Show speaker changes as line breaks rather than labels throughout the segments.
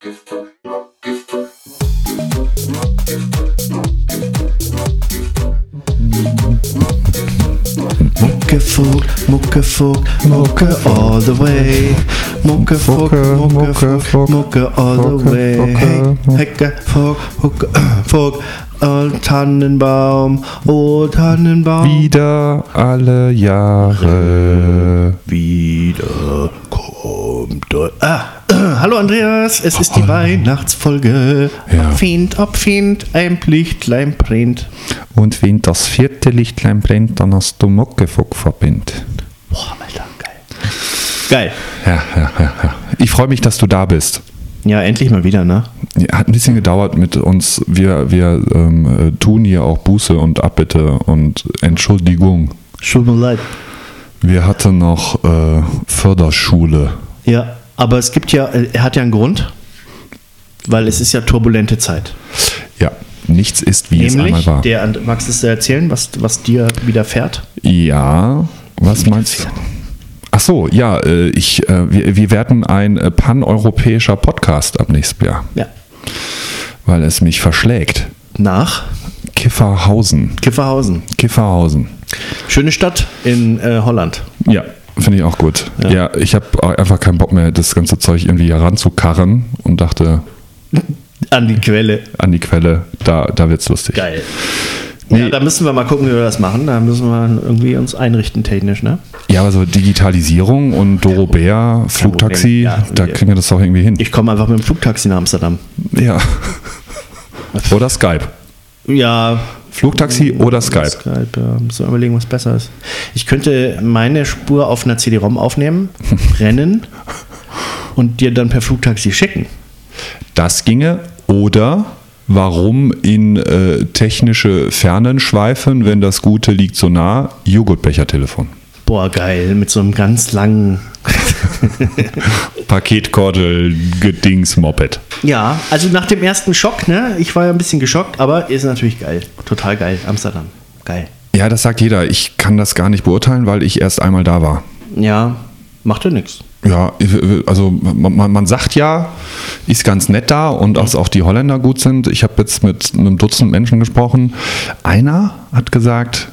Muckefuck, Muckefuck, Mucke all the way. Muckefuck, Muckefuck, Mucke all the way. Hey, Hecke, Fuck, Mucke, Fuck, Tannenbaum, oh Tannenbaum.
Wieder alle Jahre.
Wieder kommt. Ah, hallo Andreas, es ist die Weihnachtsfolge.
Ja.
Find, ob Find, ein Lichtlein brennt.
Und wenn das vierte Lichtlein brennt, dann hast du Muckefuck verbindet.
Boah, Alter, geil. Geil.
Ja, ja, ja, ja. Ich freue mich, dass du da bist.
Ja, endlich mal wieder, ne?
Ja, Hat ein bisschen gedauert mit uns. Wir, wir ähm, äh, tun hier auch Buße und Abbitte und Entschuldigung.
Tut mir leid.
Wir hatten noch äh, Förderschule.
Ja, aber es gibt ja, äh, er hat ja einen Grund, weil es ist ja turbulente Zeit.
Ja, nichts ist, wie es
Nämlich,
einmal war.
der, magst du es erzählen, was, was dir widerfährt?
Ja, was meinst du? Ach so, ja, äh, ich, äh, wir, wir werden ein paneuropäischer Podcast ab nächstem Jahr,
Ja.
weil es mich verschlägt.
Nach
Kifferhausen.
Kifferhausen.
Kifferhausen.
Schöne Stadt in äh, Holland.
Ja, finde ich auch gut. Ja, ich habe einfach keinen Bock mehr, das ganze Zeug irgendwie heranzukarren und dachte,
An die Quelle.
an die Quelle, da, da wird's lustig.
Geil.
Nee.
Ja, da müssen wir mal gucken, wie wir das machen. Da müssen wir irgendwie uns einrichten technisch, ne?
Ja, aber so Digitalisierung und Doro Bär, Flugtaxi,
Ja,
da kriegen wir das doch irgendwie hin.
Ich komme einfach mit dem Flugtaxi nach Amsterdam.
Ja. Oder Skype.
Ja.
Flugtaxi oder Skype.
Skype, ja. Wir überlegen, was besser ist. Ich könnte meine Spur auf einer CD-ROM aufnehmen, rennen und dir dann per Flugtaxi schicken.
Das ginge. Oder warum in äh, technische Fernen schweifen, wenn das Gute liegt so nah? Joghurtbechertelefon.
Boah, geil, mit so einem ganz langen.
Paketkordel, Gedings, Moped.
Ja, also nach dem ersten Schock, ne? Ich war ja ein bisschen geschockt, aber ist natürlich geil. Total geil. Amsterdam. Geil.
Ja, das sagt jeder. Ich kann das gar nicht beurteilen, weil ich erst einmal da war.
Ja, macht ja nichts.
Ja, also man, man- man sagt ja, ist ganz nett da und dass auch die Holländer gut sind. Ich habe jetzt mit einem Dutzend Menschen gesprochen. Einer hat gesagt,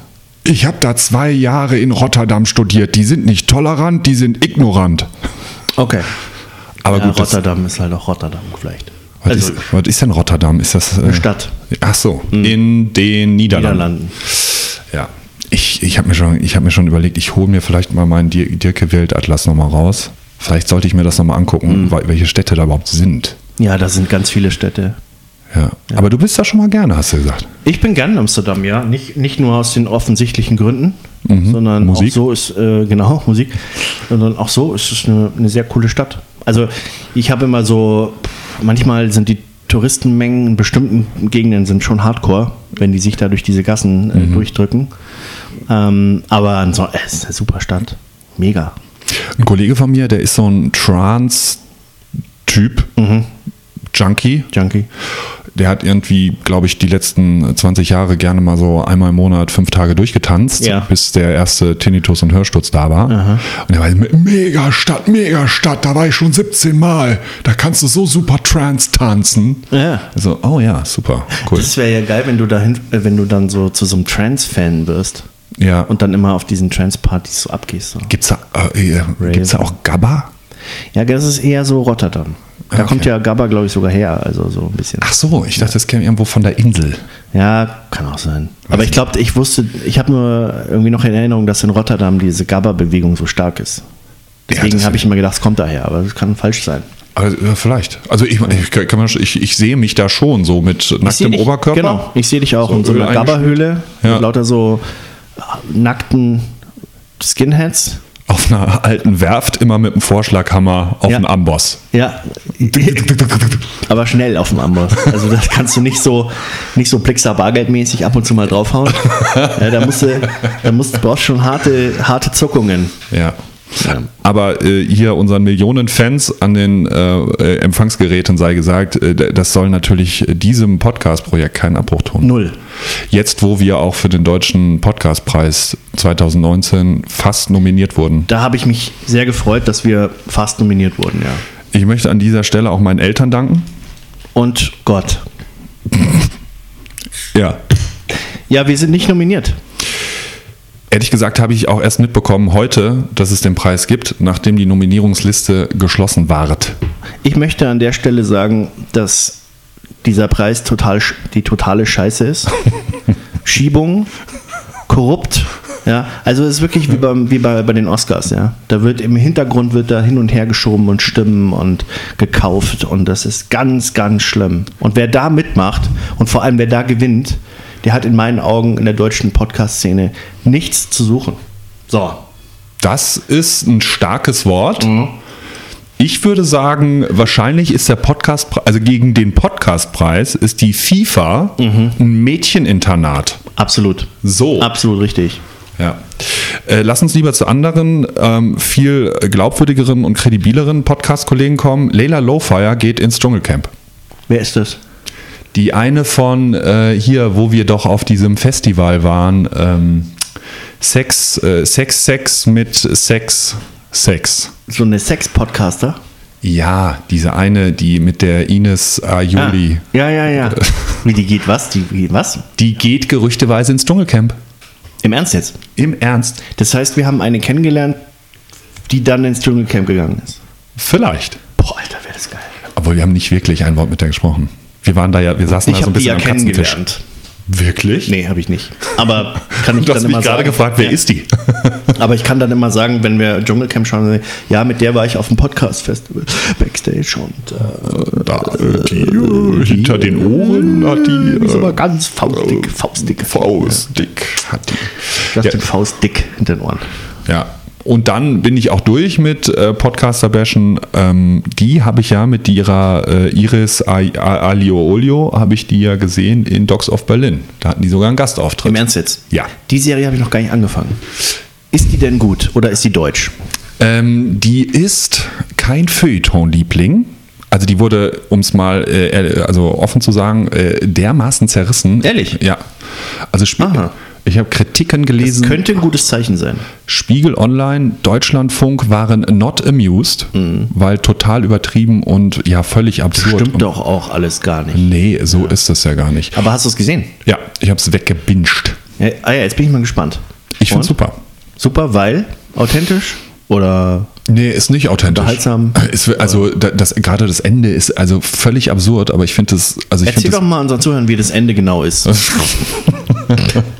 ich habe da zwei Jahre in Rotterdam studiert. Die sind nicht tolerant, die sind ignorant.
Okay.
Aber
ja,
gut,
Rotterdam ist halt auch Rotterdam vielleicht.
was,
Also
ist, was ist denn Rotterdam? Ist das äh,
eine Stadt.
Ach so, in den Niederlanden.
Niederlanden.
Ja. Ich, ich habe mir, schon- ich hab mir schon überlegt, ich hole mir vielleicht mal meinen Dir- Dirke Weltatlas nochmal raus. Vielleicht sollte ich mir das nochmal angucken, weil- welche Städte da überhaupt sind.
Ja, da sind ganz viele Städte.
Ja. Aber du bist da schon mal gerne, hast du gesagt.
Ich bin gern in Amsterdam, ja. Nicht, nicht nur aus den offensichtlichen Gründen, sondern
Musik.
auch so ist, äh, genau, Musik, sondern auch so ist es eine, eine sehr coole Stadt. Also ich habe immer so, manchmal sind die Touristenmengen in bestimmten Gegenden sind schon hardcore, wenn die sich da durch diese Gassen äh, durchdrücken. Ähm, aber ansonsten, es ist eine super Stadt. Mega.
Ein Kollege von mir, der ist so ein Trance-Typ, Junkie.
Junkie.
Der hat irgendwie, glaube ich, die letzten 20 Jahre gerne mal so einmal im Monat fünf Tage durchgetanzt,
Ja.
bis der erste Tinnitus und Hörsturz da war. Und er war mega Stadt, mega Stadt, da war ich schon 17 Mal. Da kannst du so super Trance tanzen.
Ja.
Also, oh ja, super, cool.
Das wäre ja geil, wenn du dahin, äh, wenn du dann so zu so einem Trance-Fan wirst
Ja.
und dann immer auf diesen Trance-Partys so abgehst. So.
Gibt's da, äh, äh, gibt's da auch Gabba?
Ja, das ist eher so Rotterdam. Da
Okay.
kommt ja Gabba, glaube ich, sogar her. Also so ein bisschen.
Ach so, ich dachte, das käme irgendwo von der Insel.
Ja, kann auch sein. Aber ich glaube, ich wusste, ich habe nur irgendwie noch in Erinnerung, dass in Rotterdam diese Gabba-Bewegung so stark ist. Deswegen
das-
habe ich immer gedacht, es kommt daher, aber das kann falsch sein.
Also, ja, vielleicht. Also ich, ich, man, ich, ich sehe mich da schon so mit nacktem
dich-
Oberkörper.
Genau, ich sehe dich auch
So
in so einer Gabba-Höhle
Ja.
mit lauter so nackten Skinheads.
Auf einer alten Werft immer mit einem Vorschlaghammer auf
Ja.
einen Amboss.
Ja, aber schnell auf dem Amboss. Also das kannst du nicht so nicht so Blixer Bargeldmäßig ab und zu mal draufhauen. Ja, da musst du, da musst du brauchst schon harte harte Zuckungen.
Ja.
Ja.
Aber äh, hier unseren Millionen Fans an den äh, äh, Empfangsgeräten sei gesagt, äh, das soll natürlich diesem Podcast-Projekt keinen Abbruch tun.
Null.
Jetzt, wo wir auch für den Deutschen Podcastpreis 2019 fast nominiert wurden.
Da habe ich mich sehr gefreut, dass wir fast nominiert wurden, ja.
Ich möchte an dieser Stelle auch meinen Eltern danken.
Und Gott.
Ja.
Ja, wir sind nicht nominiert.
Ehrlich gesagt habe ich auch erst mitbekommen heute, dass es den Preis gibt, nachdem die Nominierungsliste geschlossen ward.
Ich möchte an der Stelle sagen, dass dieser Preis total die totale Scheiße ist. Schiebung, korrupt. Ja, also es ist wirklich wie, beim, wie bei, bei den Oscars, ja. Da wird im Hintergrund wird da hin und her geschoben und Stimmen und gekauft und das ist ganz, ganz schlimm. Und wer da mitmacht und vor allem wer da gewinnt, der hat in meinen Augen in der deutschen Podcast-Szene nichts zu suchen. So.
Das ist ein starkes Wort. Ich würde sagen, wahrscheinlich ist der Podcast, also gegen den Podcastpreis ist die FIFA ein Mädcheninternat.
Absolut.
So.
Absolut richtig.
Ja. Äh, lass uns lieber zu anderen, ähm, viel glaubwürdigeren und kredibileren Podcast-Kollegen kommen. Leila Lowfire geht ins Dschungelcamp.
Wer ist das?
Die eine von äh, hier, wo wir doch auf diesem Festival waren, ähm, Sex, äh, Sex, Sex mit Sex, Sex.
So eine Sex-Podcaster?
Ja, diese eine, die mit der Ines Ayoli,
Ah, ja, ja, ja. Wie die geht was? Die geht was?
die geht gerüchteweise ins Dschungelcamp.
Im Ernst jetzt?
Im Ernst?
Das heißt, wir haben eine kennengelernt, die dann ins Dschungelcamp gegangen ist.
Vielleicht.
Boah, Alter, wäre das geil.
Aber wir haben nicht wirklich ein Wort mit der gesprochen. Wir waren da ja, wir saßen
Ich
da so ein
habe die
bisschen
ja
am
kennengelernt.
Wirklich?
Nee, habe ich nicht. Aber kann ich
Du
dann
hast
immer
mich gerade
sagen,
gefragt, wer
ja.
ist die?
Aber ich kann dann immer sagen, wenn wir Dschungelcamp schauen, ja, mit der war ich auf dem Podcast-Festival Backstage und äh,
Da, äh, die, äh, hinter den Ohren hat die.
die ist
Äh,
aber ganz faustdick, faustdick.
Faustdick hat die.
Justin
Ja.
Faustdick hinter den Ohren.
Ja. Und dann bin ich auch durch mit äh, Podcaster Bashen. Ähm, die habe ich ja mit ihrer äh, Iris A- A- Alio-Olio, habe ich die ja gesehen in Dogs of Berlin. Da hatten die sogar einen Gastauftritt.
Im Ernst jetzt?
Ja.
Die Serie habe ich noch gar nicht angefangen. Ist die denn gut oder ist die deutsch?
Ähm, die ist kein Feuilleton-Liebling. Also die wurde, um es mal äh, also offen zu sagen, äh, dermaßen zerrissen.
Ehrlich?
Ja. Also Spie
Aha.
Ich habe Kritiken gelesen.
Könnte ein gutes Zeichen sein.
Spiegel Online, Deutschlandfunk waren not amused, weil total übertrieben und ja völlig absurd.
Stimmt
und,
doch auch alles gar nicht.
Nee, so ist das ja gar nicht.
Aber hast du es gesehen?
Ja, ich habe es weggebinged.
Ja, ah ja, jetzt bin ich mal gespannt.
Ich finde super.
Super, weil authentisch oder
Nee, ist nicht authentisch.
Unterhaltsam.
Ist, also da- das, gerade das Ende ist also völlig absurd, aber ich finde das, also ich
Erzähl doch
das,
mal unseren Zuhörern, wie das Ende genau ist.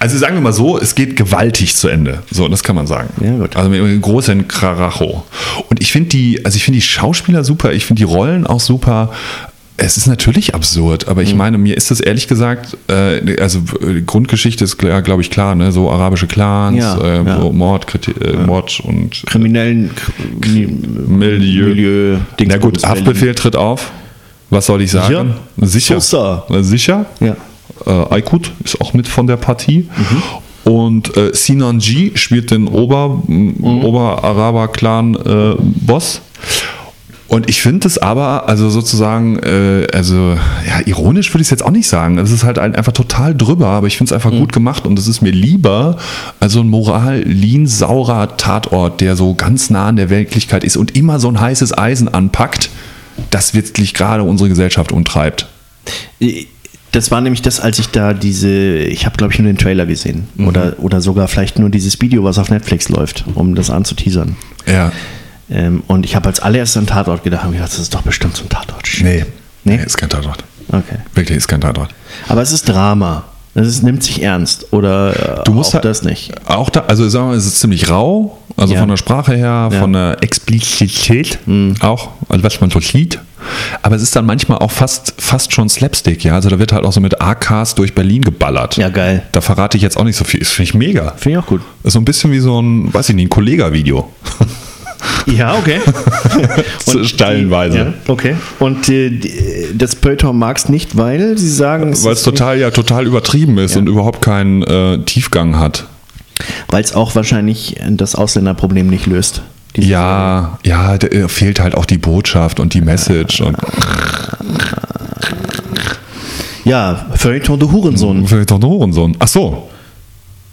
also sagen wir mal so, es geht gewaltig zu Ende. So, das kann man sagen.
Ja, gut.
Also mit einem großen Kraracho. Und ich finde die, also ich finde die Schauspieler super, ich finde die Rollen auch super. Es ist natürlich absurd, aber
Mhm.
ich meine, mir ist das ehrlich gesagt, äh, also äh, Grundgeschichte ist, glaube ich, klar, ne? so arabische Clans,
Ja,
äh,
ja.
Mord, Kriti äh, Mord und
Kriminellen
Milieu.
Milieu
Na gut, Haftbefehl tritt auf. Was soll ich sagen? Sicher. Äh, Sicher.
Ja.
Äh, Aykut ist auch mit von der Partie. Und äh, Sinan G spielt den Ober, Ober-Araber-Clan-Boss. Und ich finde es aber, also sozusagen, äh, also ja, ironisch würde ich es jetzt auch nicht sagen. Es ist halt ein, einfach total drüber, aber ich finde es einfach gut gemacht und es ist mir lieber als so ein moral-lean-saurer Tatort, der so ganz nah an der Wirklichkeit ist und immer so ein heißes Eisen anpackt, das wirklich gerade unsere Gesellschaft umtreibt.
Das war nämlich das, als ich da diese, ich habe glaube ich nur den Trailer gesehen oder, oder sogar vielleicht nur dieses Video, was auf Netflix läuft, um das anzuteasern.
Ja.
Ähm, und ich habe als allererstes an Tatort gedacht und gedacht, das ist doch bestimmt so ein Tatort.
Nee.
Nee?
Nee, ist kein Tatort.
Okay.
Wirklich ist kein Tatort.
Aber es ist Drama. Es ist, nimmt sich ernst oder
Du musst
auch
halt-
das nicht.
Auch da, also sagen wir, mal, es ist ziemlich rau, also
Ja.
von der Sprache her,
Ja.
von der Explizität auch, also was man so sieht. Aber es ist dann manchmal auch fast, fast schon Slapstick, ja. Also da wird halt auch so mit AKs durch Berlin geballert.
Ja, geil.
Da verrate ich jetzt auch nicht so viel. Das finde ich mega.
Finde ich auch gut.
Ist so ein bisschen wie so ein, weiß ich nicht, ein Kollega-Video.
Ja, okay.
Stellenweise.
Ja, okay. Und äh, das Pölltor magst nicht, weil sie sagen,
Weil es total, ja, total übertrieben ist und überhaupt keinen äh, Tiefgang hat.
Weil es auch wahrscheinlich das Ausländerproblem nicht löst.
Ja, ja, da äh, fehlt halt auch die Botschaft und die Message und
Ja, Feuilleton de Hurensohn.
vielleicht doch ein Hurensohn. Ach so.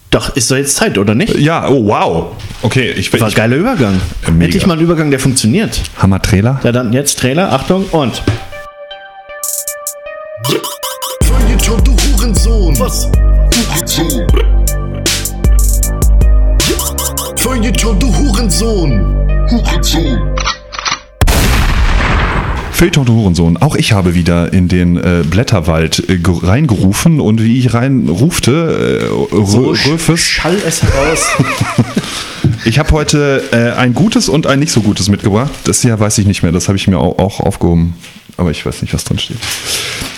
Doch, ist doch jetzt Zeit, oder nicht?
Ja, oh wow. Okay, ich
War
ich,
geiler Übergang.
Äh, mega.
Endlich mal ein Übergang, der funktioniert.
Hammer Trailer.
Ja, dann jetzt Trailer, Achtung und.
Feuilleton, du Hurensohn. Was? Hurensohn. Hurensohn.
Feuilleton, du Hurensohn. Auch ich habe wieder in den äh, Blätterwald äh, ge- reingerufen und wie ich reinrufte, äh,
So
Rö- Röfes,
Schall es heraus.
ich habe heute äh, ein gutes und ein nicht so gutes mitgebracht. Das hier weiß ich nicht mehr, das habe ich mir auch, auch aufgehoben. Aber ich weiß nicht, was drin steht.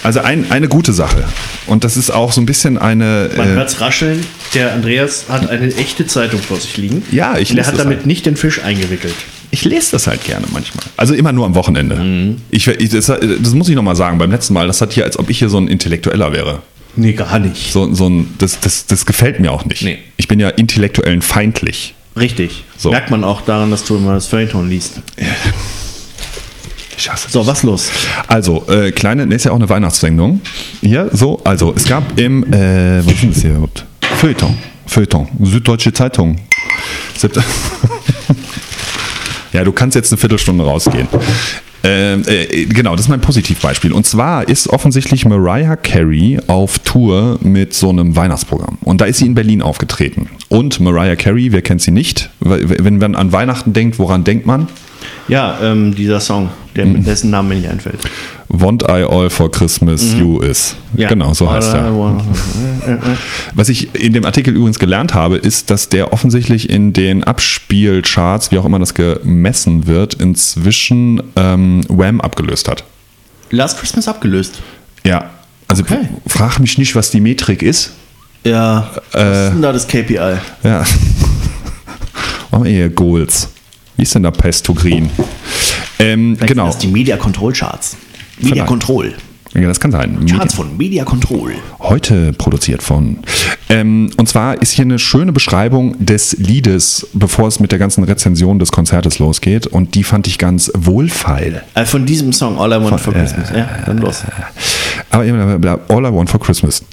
Also ein, eine gute Sache. Und das ist auch so ein bisschen eine.
Man
äh,
hört's rascheln. Der Andreas hat eine echte Zeitung vor sich liegen.
Ja, ich
Der
lese
hat
das
damit
halt.
nicht den Fisch eingewickelt.
Ich lese das halt gerne manchmal. Also immer nur am Wochenende.
Mhm.
Ich, ich, das, das muss ich nochmal sagen. Beim letzten Mal, das hat hier, als ob ich hier so ein Intellektueller wäre.
Nee, gar nicht.
So, so ein, das, das, das gefällt mir auch nicht.
Nee.
Ich bin ja intellektuellen feindlich.
Richtig.
So.
Merkt man auch daran, dass du immer das Feuilleton liest.
Ich hasse
So, was los?
Also, äh, kleine, ne, ist ja auch eine Weihnachtssendung. Hier, so, also, es gab im, äh, was ist denn das hier überhaupt? Feuilleton. Feuilleton. Süddeutsche Zeitung. Siebte- ja, du kannst jetzt eine Viertelstunde rausgehen. Ähm, äh, genau, das ist mein Positivbeispiel. Und zwar ist offensichtlich Mariah Carey auf Tour mit so einem Weihnachtsprogramm. Und da ist sie in Berlin aufgetreten. Und Mariah Carey, wer kennt sie nicht? Wenn man an Weihnachten denkt, woran denkt man?
Ja, ähm, dieser Song, der,
Mhm.
dessen Name mir nicht einfällt.
Want I All for Christmas You Is.
Mhm. Ja.
Genau, so heißt er. Was ich in dem Artikel übrigens gelernt habe, ist, dass der offensichtlich in den Abspielcharts, wie auch immer das gemessen wird, inzwischen ähm, Wham abgelöst hat.
Last Christmas abgelöst.
Ja, also
Okay.
frag mich nicht, was die Metrik ist.
Ja, was
Äh.
ist denn da das KPI?
Ja. Machen wir hier Goals. Wie ist denn da Pest to Green? Ähm,
Vielleicht
genau.
sind Das die Media Control Charts. Media
Vielleicht.
Control.
Ja, das kann sein.
Charts von Media Control.
Heute produziert von. Ähm, und zwar ist hier eine schöne Beschreibung des Liedes, bevor es mit der ganzen Rezension des Konzertes losgeht. Und die fand ich ganz wohlfeil.
Äh, von diesem Song, All I Want for Christmas. Ja, dann los.
Aber eben, All I Want for Christmas.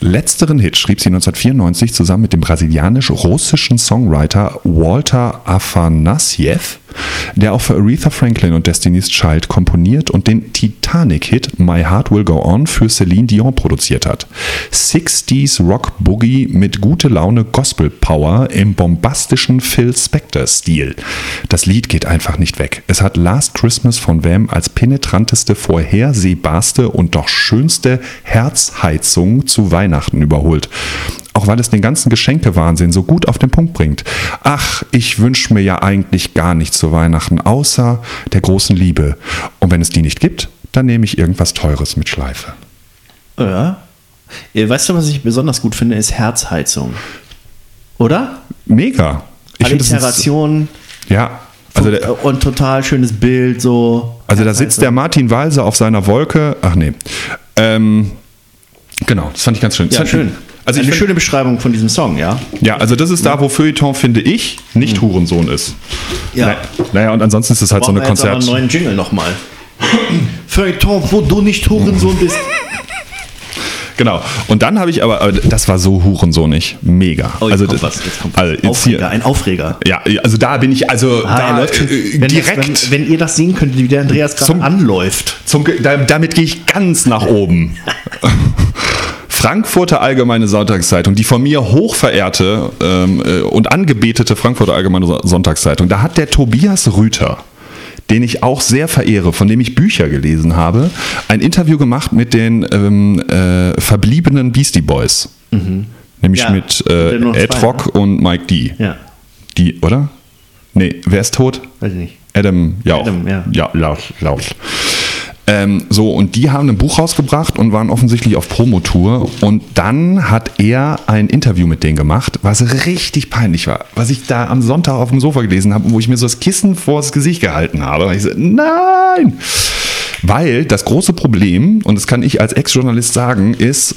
Letzteren Hit schrieb sie 1994 zusammen mit dem brasilianisch-russischen Songwriter Walter Afanasiev, der auch für Aretha Franklin und Destiny's Child komponiert und den Titanic-Hit My Heart Will Go On für Celine Dion produziert hat. 60s Rock Boogie mit gute Laune Gospel Power im bombastischen Phil Spector-Stil. Das Lied geht einfach nicht weg. Es hat Last Christmas von Wham als penetranteste, vorhersehbarste und doch schönste Herzheizung zu Weihnachten überholt. Auch weil es den ganzen Geschenkewahnsinn so gut auf den Punkt bringt. Ach, ich wünsche mir ja eigentlich gar nichts zu Weihnachten, außer der großen Liebe. Und wenn es die nicht gibt, dann nehme ich irgendwas Teures mit Schleife.
Ja. Äh, Weißt du, was ich besonders gut finde, ist Herzheizung. Oder?
Mega. Ich das ist-
Alliteration
Ja, also, der,
und total schönes Bild, so.
also da sitzt der Martin Walser auf seiner Wolke. Ach nee. Ähm, genau, das fand ich ganz schön.
Ja, schön.
Also
Eine
find-
schöne Beschreibung von diesem Song, ja?
Ja, also das ist da, wo Feuilleton, finde ich, nicht Hurensohn ist.
Ja.
Na- Naja, und ansonsten ist es halt so eine
Brauchen wir jetzt aber
Konzert...
einen neuen Jingle nochmal. Feuilleton, wo du nicht Hurensohn bist.
Genau. Und dann habe ich aber, aber das war so Hurensohnig. Mega.
Oh, jetzt
also,
kommt
das-
was. Jetzt kommt
also
was.
jetzt
Aufreger,
hier,
ein Aufreger.
ja, also da bin ich, also
Ah,
da
läuft
äh,
Wenn, das,
direkt.
wenn, wenn ihr das sehen könntet, wie der Andreas gerade anläuft.
Zum, da, damit gehe ich ganz nach oben. Frankfurter Allgemeine Sonntagszeitung, die von mir hochverehrte ähm, äh, und angebetete Frankfurter Allgemeine So- Sonntagszeitung, da hat der Tobias Rüther, den ich auch sehr verehre, von dem ich Bücher gelesen habe, ein Interview gemacht mit den ähm, äh, verbliebenen Beastie Boys. Nämlich
Ja,
mit
ja
äh, Ed
zwei,
Rock und Mike D.
Ja,
Die, oder? Nee, wer ist tot?
weiß ich nicht.
Adam Jauch.
Adam, ja.
Ja, Lauch, Lauch. Ähm, so, und die haben ein Buch rausgebracht und waren offensichtlich auf Promotour. Und dann hat er ein Interview mit denen gemacht, was richtig peinlich war. Was ich da am Sonntag auf dem Sofa gelesen habe, wo ich mir so das Kissen vors Gesicht gehalten habe. Weil ich so, nein! Weil das große Problem, und das kann ich als Ex-Journalist sagen, ist,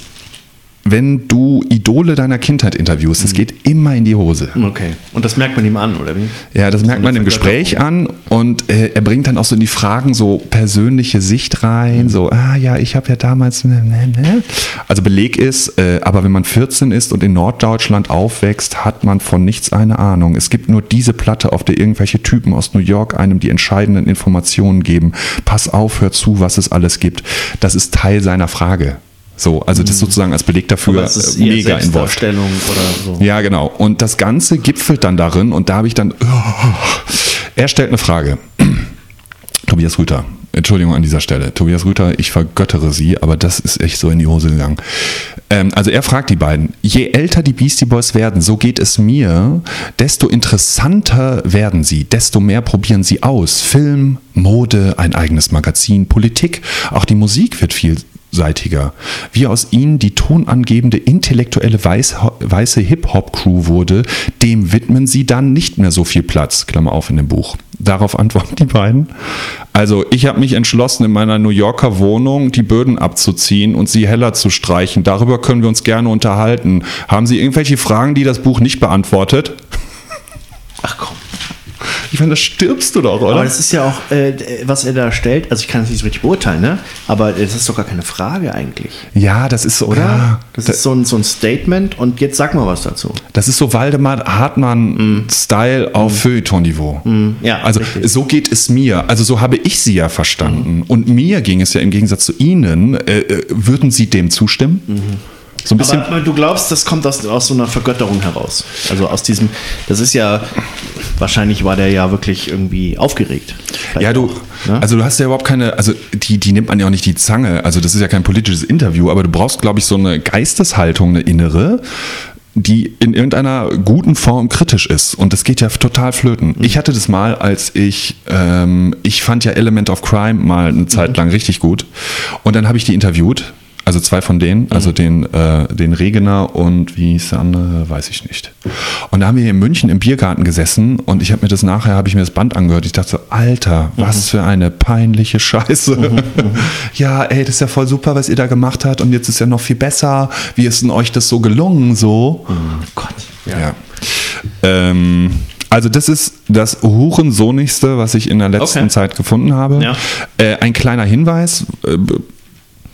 wenn du Idole deiner Kindheit interviewst, es geht immer in die Hose.
Okay. Und das merkt man ihm an, oder wie?
Ja, das merkt man im Gespräch an und äh, er bringt dann auch so in die Fragen so persönliche Sicht rein, so, ah ja, ich habe ja damals, ne, ne, ne. also Beleg ist, äh, aber wenn man 14 ist und in Norddeutschland aufwächst, hat man von nichts eine Ahnung. Es gibt nur diese Platte, auf der irgendwelche Typen aus New York einem die entscheidenden Informationen geben. Pass auf, hör zu, was es alles gibt. Das ist Teil seiner Frage. So, also das sozusagen als Beleg dafür
ist
äh, mega
oder so.
Ja, genau. Und das Ganze gipfelt dann darin und da habe ich dann. er stellt eine Frage. Tobias Rüther. Entschuldigung an dieser Stelle. Tobias Rüther, ich vergöttere Sie, aber das ist echt so in die Hose gegangen. Ähm, also er fragt die beiden, je älter die Beastie Boys werden, so geht es mir, desto interessanter werden sie, desto mehr probieren sie aus. Film, Mode, ein eigenes Magazin, Politik, auch die Musik wird vielseitiger. Wie aus ihnen die tonangebende intellektuelle weiß, weiße Hip-Hop-Crew wurde, dem widmen sie dann nicht mehr so viel Platz. Klammer auf in dem Buch. Darauf antworten die beiden. Also ich habe mich entschlossen, in meiner New Yorker Wohnung die Böden abzuziehen und sie heller zu streichen. Darüber können wir uns gerne unterhalten. Haben Sie irgendwelche Fragen, die das Buch nicht beantwortet?
Ach komm.
Ich meine, da stirbst du doch, oder?
Aber das ist ja auch, äh, was er da stellt, also ich kann es nicht so richtig beurteilen, ne? Aber das ist doch gar keine Frage eigentlich,
ja, das ist so,
oder?
Ja,
das ist so ein, so ein Statement und jetzt sag mal was dazu.
Das ist so Waldemar Hartmann-Style auf Feuilleton-Niveau.
Ja,
Also
richtig.
so geht es mir. Also so habe ich sie ja verstanden. Und mir ging es ja im Gegensatz zu Ihnen. Äh, äh, würden Sie dem zustimmen? So ein bisschen.
Aber du glaubst, das kommt aus, aus so einer Vergötterung heraus. Also aus diesem, das ist ja, wahrscheinlich war der ja wirklich irgendwie aufgeregt. Vielleicht
ja, du,
auch, ne?
also du hast ja überhaupt keine, also die, die nimmt man ja auch nicht die Zange. Also das ist ja kein politisches Interview, aber du brauchst, glaube ich, so eine Geisteshaltung, eine innere, die in irgendeiner guten Form kritisch ist. Und das geht ja total flöten. Ich hatte das mal, als ich, ähm, ich fand ja Element of Crime mal eine Zeit lang richtig gut. Und dann habe ich die interviewt. Also zwei von denen, also den, äh, den Regener und wie hieß der andere, weiß ich nicht. Und da haben wir hier in München im Biergarten gesessen und ich habe mir das nachher, habe ich mir das Band angehört. Ich dachte so, Alter, was für eine peinliche Scheiße. ja, ey, das ist ja voll super, was ihr da gemacht habt und jetzt ist ja noch viel besser. Wie ist denn euch das so gelungen so?
Gott.
Ja. Ähm, also das ist das Hurensohnigste, was ich in der letzten
Okay.
Zeit gefunden habe.
Ja.
Äh, ein kleiner Hinweis, äh,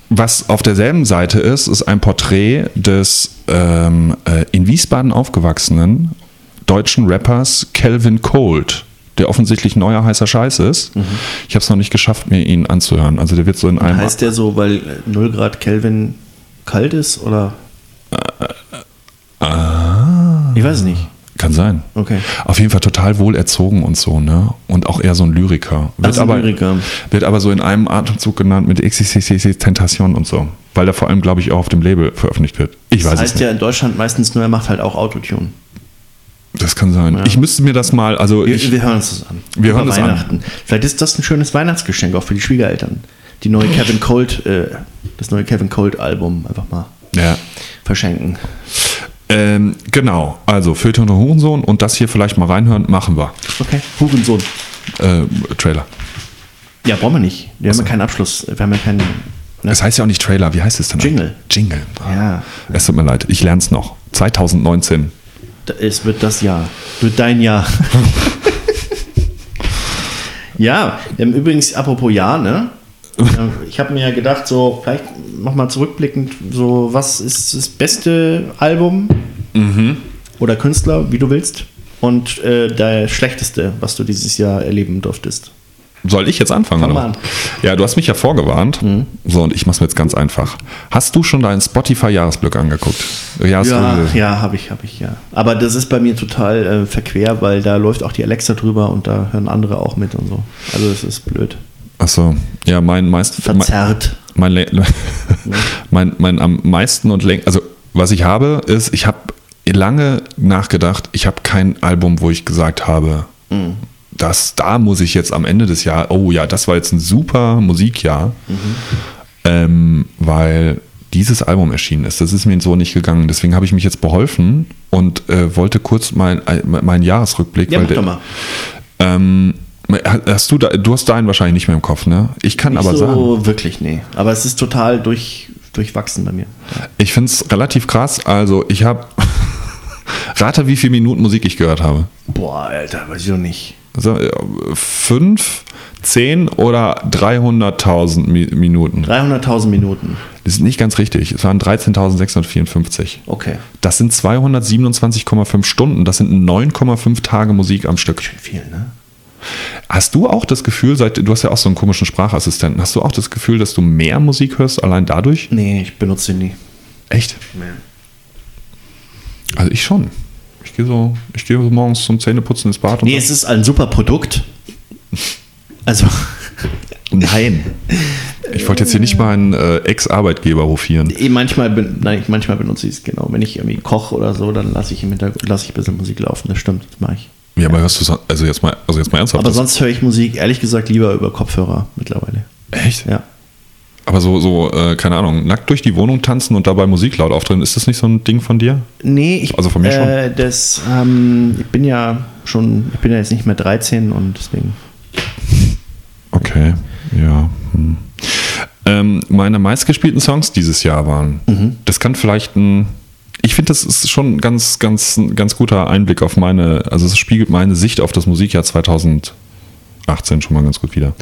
was auf derselben Seite ist, ist ein Porträt des ähm, äh, in Wiesbaden aufgewachsenen deutschen Rappers Calvin Cold, der offensichtlich neuer heißer Scheiß ist. Ich habe es noch nicht geschafft, mir ihn anzuhören. Also der wird so in einem...
Heißt der so, weil äh, 0 Grad Kelvin kalt ist oder? Ich weiß es nicht.
Kann sein.
Okay.
Auf jeden Fall total wohl erzogen und so, ne? Und auch eher so ein Lyriker. Wird,
so ein
aber,
Lyriker.
wird aber so in einem Atemzug genannt mit XXXX Tentation und so. Weil der vor allem, glaube ich, auch auf dem Label veröffentlicht wird. Ich weiß
Das
es
heißt
nicht.
ja in Deutschland meistens nur, er macht halt auch Autotune.
Das kann sein. Ich müsste mir das mal, also
Wir,
ich,
wir hören uns das an.
Wir
Über
hören das an.
Weihnachten. Vielleicht ist das ein schönes Weihnachtsgeschenk auch für die Schwiegereltern. Die neue Kevin Colt, äh, das neue Kevin Colt Album einfach mal
ja.
verschenken.
Ähm, genau, also Feuilleton und Hurensohn und das hier vielleicht mal reinhören, machen wir.
Okay. Hurensohn.
Äh, Trailer.
Ja, brauchen wir nicht. Wir haben ja keinen Abschluss. Wir haben ja keinen. Ne?
Es heißt ja auch nicht Trailer, wie heißt es denn?
Jingle.
Jingle.
Ja.
Es tut mir leid, ich lerne es noch. 2019.
Da- Es wird das Jahr. Wird dein Jahr. ja, übrigens, apropos Jahr, ne? Ich habe mir ja gedacht, so, vielleicht nochmal zurückblickend, so, was ist das beste Album oder Künstler, wie du willst, und äh, der schlechteste, was du dieses Jahr erleben durftest?
Soll ich jetzt anfangen?
Fang
oder?
mal an.
Ja, du hast mich ja vorgewarnt. So, und ich mach's mir jetzt ganz einfach. Hast du schon deinen Spotify-Jahresblick angeguckt?
Ja, ja, habe ich, habe ich, ja. Aber das ist bei mir total äh, verquer, weil da läuft auch die Alexa drüber und da hören andere auch mit und so. Also das ist blöd.
Achso, ja, mein meist, mein,
Verzerrt.
mein, Le- mein, mein am meisten und längst, also was ich habe, ist, ich habe lange nachgedacht, ich habe kein Album, wo ich gesagt habe, das, da muss ich jetzt am Ende des Jahres, oh ja, das war jetzt ein super Musikjahr, ähm, weil dieses Album erschienen ist. Das ist mir so nicht gegangen. Deswegen habe ich mich jetzt beholfen und äh, wollte kurz mein, meinen Jahresrückblick.
Ja, mach
der-
doch mal.
Ähm, hast du, da, du hast deinen wahrscheinlich nicht mehr im Kopf, ne? Ich kann
Nicht
aber
so
sagen.
wirklich, nee. Aber es ist total durch, durchwachsen bei mir.
Ich finde es relativ krass. Also ich habe, rate, wie viele Minuten Musik ich gehört habe.
Boah, Alter, weiß ich doch nicht.
Also, fünf, zehn oder 300.000 Mi Minuten?
300.000 Minuten.
Das ist nicht ganz richtig. Es waren 13.654.
Okay.
Das sind 227,5 Stunden. Das sind 9,5 Tage Musik am Stück.
Viel, ne?
Hast du auch das Gefühl, seit du hast ja auch so einen komischen Sprachassistenten, hast du auch das Gefühl, dass du mehr Musik hörst allein dadurch?
Nee, ich benutze den nie.
Echt? Also ich schon. Ich gehe so, ich gehe so morgens zum Zähneputzen ins Bad und
Nee, es ist ein super Produkt. Also,
Nein. Ich wollte jetzt hier nicht meinen äh, Ex-Arbeitgeber hofieren.
eh, manchmal, nein, manchmal benutze ich es genau. Wenn ich irgendwie koche oder so, dann lasse ich im Hintergrund lasse ich ein bisschen Musik laufen. Das stimmt, das mache ich.
Ja, aber hörst du so, also jetzt mal, also jetzt mal ernsthaft.
Aber sonst höre ich Musik, ehrlich gesagt, lieber über Kopfhörer mittlerweile.
echt?
Ja.
Aber so, so, äh, keine Ahnung, nackt durch die Wohnung tanzen und dabei Musik laut aufdrehen, ist das nicht so ein Ding von dir?
Nee, ich,
Also von mir schon.
äh, Das, ähm, ich bin ja schon, ich bin ja jetzt nicht mehr 13 und deswegen.
Okay, ja. Hm. Ähm, meine meistgespielten Songs dieses Jahr waren.
Mhm.
Das kann vielleicht ein. Ich finde, das ist schon ein ganz, ganz, ganz guter Einblick auf meine, also es spiegelt meine Sicht auf das Musikjahr 2018 schon mal ganz gut wieder.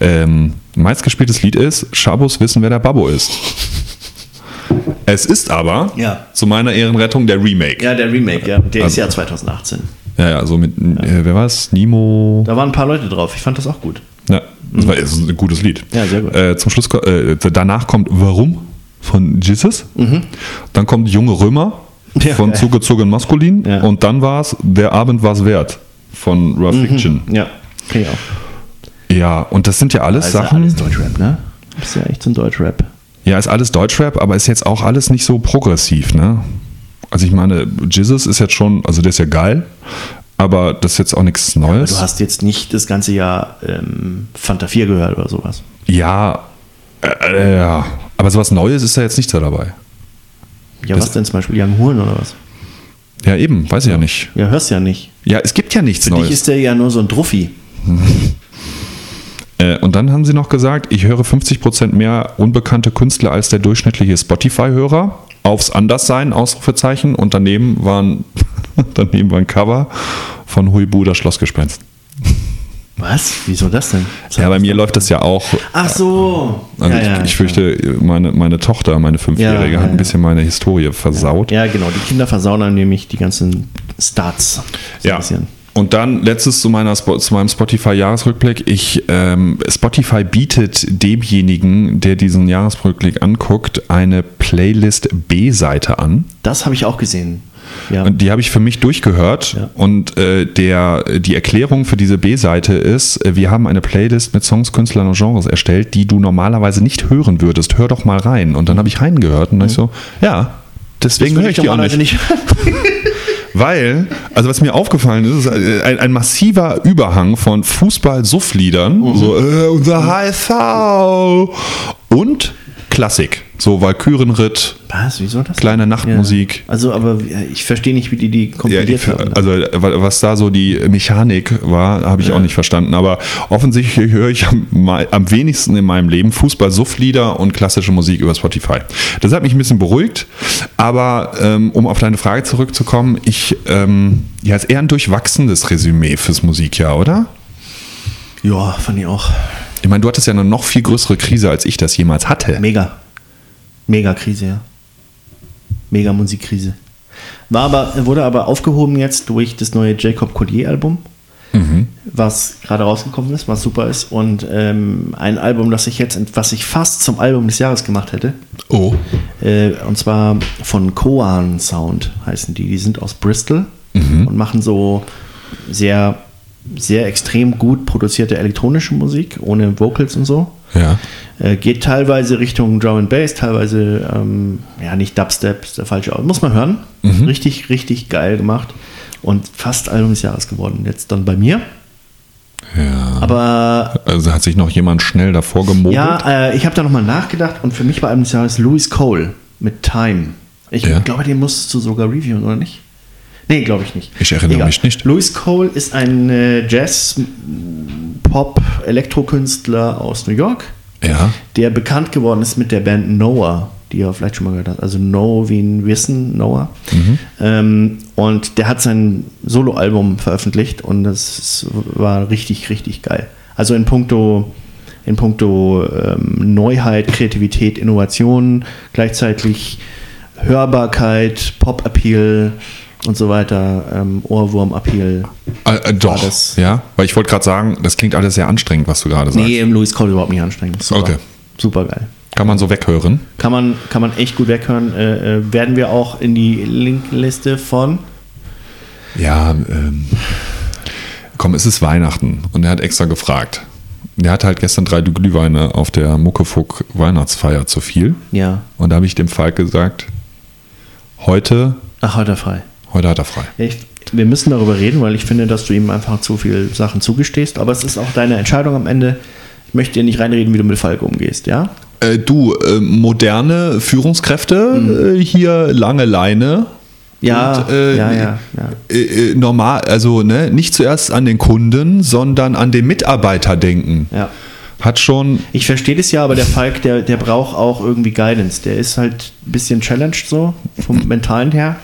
Ähm, meistgespieltes Lied ist Schabos wissen, wer der Babbo ist. Es ist aber
Ja.
zu meiner Ehrenrettung der Remake.
Ja, der Remake, ja. Der ist
Also-
ja 2018.
Ja, ja, so mit, äh, wer war es? Nimo.
Da waren ein paar Leute drauf. Ich fand das auch gut.
Ja, das war das ist ein gutes Lied.
Ja, sehr gut.
Äh, zum Schluss, äh, danach kommt Warum von Jesus. Dann kommt Junge Römer
Mhm. Ja,
von. Zugezogen Maskulin.
Ja.
Und dann war es Der Abend war's wert von Rough
Mhm.
Fiction.
Ja, auch.
Ja, und das sind ja alles
Also
Sachen.
alles Deutschrap, ne? Ist ja echt so ein Deutschrap.
Ja, ist alles Deutschrap, aber ist jetzt auch alles nicht so progressiv, ne? Also ich meine, Jesus ist jetzt schon, also der ist ja geil, aber das ist jetzt auch nichts Neues.
Du hast jetzt nicht das ganze Jahr ähm, Fanta 4 gehört oder sowas.
ja, äh, äh, ja, aber sowas Neues ist da jetzt nicht so dabei.
Ja,
Das-
was denn zum Beispiel Young Horn oder was?
Ja, eben, weiß ich ja nicht.
Ja, hörst ja nicht.
Ja, es gibt ja nichts
Für
Neues.
dich ist der ja nur so ein Druffi.
Äh, und dann haben sie noch gesagt, ich höre 50% mehr unbekannte Künstler als der durchschnittliche Spotify-Hörer. Aufs Anderssein, Ausrufezeichen. Und daneben waren, daneben war ein Cover von Huibu, das Schlossgespenst.
Was? Wieso das denn?
Ja, bei mir läuft das ja auch.
Ach so.
Also
ja,
ich,
ja,
ich fürchte, meine, meine Tochter, meine Fünfjährige,
Ja,
hat ein bisschen meine Historie versaut.
Ja, genau. Die Kinder versauen einem nämlich die ganzen Starts. So ein
Ja.
bisschen.
Und dann letztes zu, meiner, zu meinem Spotify-Jahresrückblick. Ich, ähm, Spotify bietet demjenigen, der diesen Jahresrückblick anguckt, eine Playlist B-Seite an.
Das habe ich auch gesehen. Ja.
Und die habe ich für mich durchgehört.
Ja.
Und äh, der, die Erklärung für diese B-Seite ist, äh, wir haben eine Playlist mit Songs, Künstlern und Genres erstellt, die du normalerweise nicht hören würdest. Hör doch mal rein. Und dann habe ich reingehört und dann ich so, ja, deswegen höre ich die auch
normalerweise
nicht. Weil, also was mir aufgefallen ist, ist ein, ein massiver Überhang von Fußball-Suff-Liedern, so äh, unser HSV und Klassik, so Walkürenritt,
Was? Wieso das?
kleine Nachtmusik.
Ja. Also, aber ich verstehe nicht, wie die die
Ja,
kompiliert
ich,
haben.
also wa- was da so die Mechanik war, habe ich auch nicht verstanden. Aber offensichtlich höre ich am, am wenigsten in meinem Leben Fußball-Suff-Lieder und klassische Musik über Spotify. Das hat mich ein bisschen beruhigt. Aber ähm, um auf deine Frage zurückzukommen, ich ähm, ja, ist eher ein durchwachsenes Resümee fürs Musikjahr, oder?
ja, fand ich auch.
Ich meine, du hattest ja eine noch viel größere Krise, als ich das jemals hatte.
Mega. Mega Krise, ja. Mega Musikkrise. War aber, wurde aber aufgehoben jetzt durch das neue Jacob Collier-Album, was gerade rausgekommen ist, was super ist. Und ähm, ein Album, das ich jetzt, was ich fast zum Album des Jahres gemacht hätte.
Oh.
Äh, und zwar von Koan Sound heißen die. Die sind aus Bristol und machen so sehr, sehr extrem gut produzierte elektronische Musik, ohne Vocals und so.
Ja.
Äh, geht teilweise Richtung Drum and Bass, teilweise, ähm, ja, nicht Dubstep, ist der falsche Ort. Muss man hören. Richtig, richtig geil gemacht. Und fast Album des Jahres geworden. Jetzt dann bei mir.
Ja.
Aber
Also hat sich noch jemand schnell davor gemogelt?
ja, äh, ich habe da nochmal nachgedacht und für mich war Album des Jahres Louis Cole mit Time. Ich
Ja.
glaube, den musst du sogar reviewen, oder nicht? Nee, glaube ich nicht.
Ich erinnere mich nicht.
Louis Cole ist ein äh, Jazz-Pop-Elektrokünstler aus New York,
ja.
der bekannt geworden ist mit der Band Noah. die ihr vielleicht schon mal gehört habt. Also Know wie ein Wissen, Noah. Ähm, und der hat sein Soloalbum veröffentlicht und das war richtig, richtig geil. Also in puncto, in puncto ähm, Neuheit, Kreativität, Innovation, gleichzeitig Hörbarkeit, Pop-Appeal und so weiter, ähm, Ohrwurm-Appeal.
Äh, äh, doch,
das-
ja. Weil ich wollte gerade sagen, das klingt alles sehr anstrengend, was du gerade sagst.
Nee, im Louis Cole überhaupt nicht anstrengend. Super,
Okay.
super geil.
Kann man so weghören.
Kann man, kann man echt gut weghören. Äh, äh, werden wir auch in die Linkliste von.
Ja, ähm, komm, es ist Weihnachten und er hat extra gefragt. Der hat halt gestern drei Glühweine auf der Muckefuck Weihnachtsfeier zu viel.
Ja.
Und da habe ich dem Falk gesagt, heute,
Ach, heute frei.
Heute hat er frei.
Ich, wir müssen darüber reden, weil ich finde, dass du ihm einfach zu viel Sachen zugestehst. Aber es ist auch deine Entscheidung am Ende. Ich möchte dir nicht reinreden, wie du mit Falk umgehst, ja?
Äh, du, äh, moderne Führungskräfte, äh, hier lange Leine.
Ja,
Und, äh,
ja, ja, ja.
Äh, äh, normal, also ne, nicht zuerst an den Kunden, sondern an den Mitarbeiter denken.
ja.
Hat schon,
Ich verstehe das ja, aber der Falk, der, der braucht auch irgendwie Guidance. Der ist halt ein bisschen challenged so, vom Mentalen her.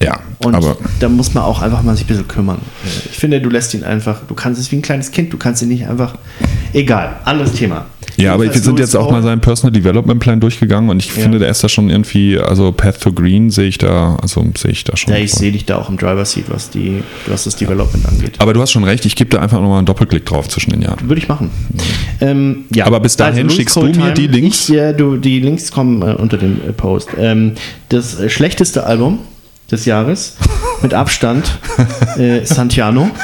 Ja,
Und
aber
da muss man auch einfach mal sich ein bisschen kümmern. Ich finde, du lässt ihn einfach, du kannst es wie ein kleines Kind, du kannst ihn nicht einfach. Egal, anderes Thema.
Ja, aber wir sind jetzt auch mal seinen Personal Development Plan durchgegangen und ich
Ja.
finde, der ist da schon irgendwie, also Path to Green sehe ich da, also sehe ich da schon.
Ja, ich sehe dich da auch im Driver Seat, was, die, was das Development angeht.
Aber du hast schon recht, ich gebe da einfach nochmal einen Doppelklick drauf zwischen den Jahren.
Würde ich machen. Ähm, ja.
Aber bis dahin
Louis
schickst du mir die Links?
Ich, ja, du, die Links kommen äh, unter dem äh, Post. Ähm, das äh, schlechteste Album des Jahres, mit Abstand, äh, Santiano.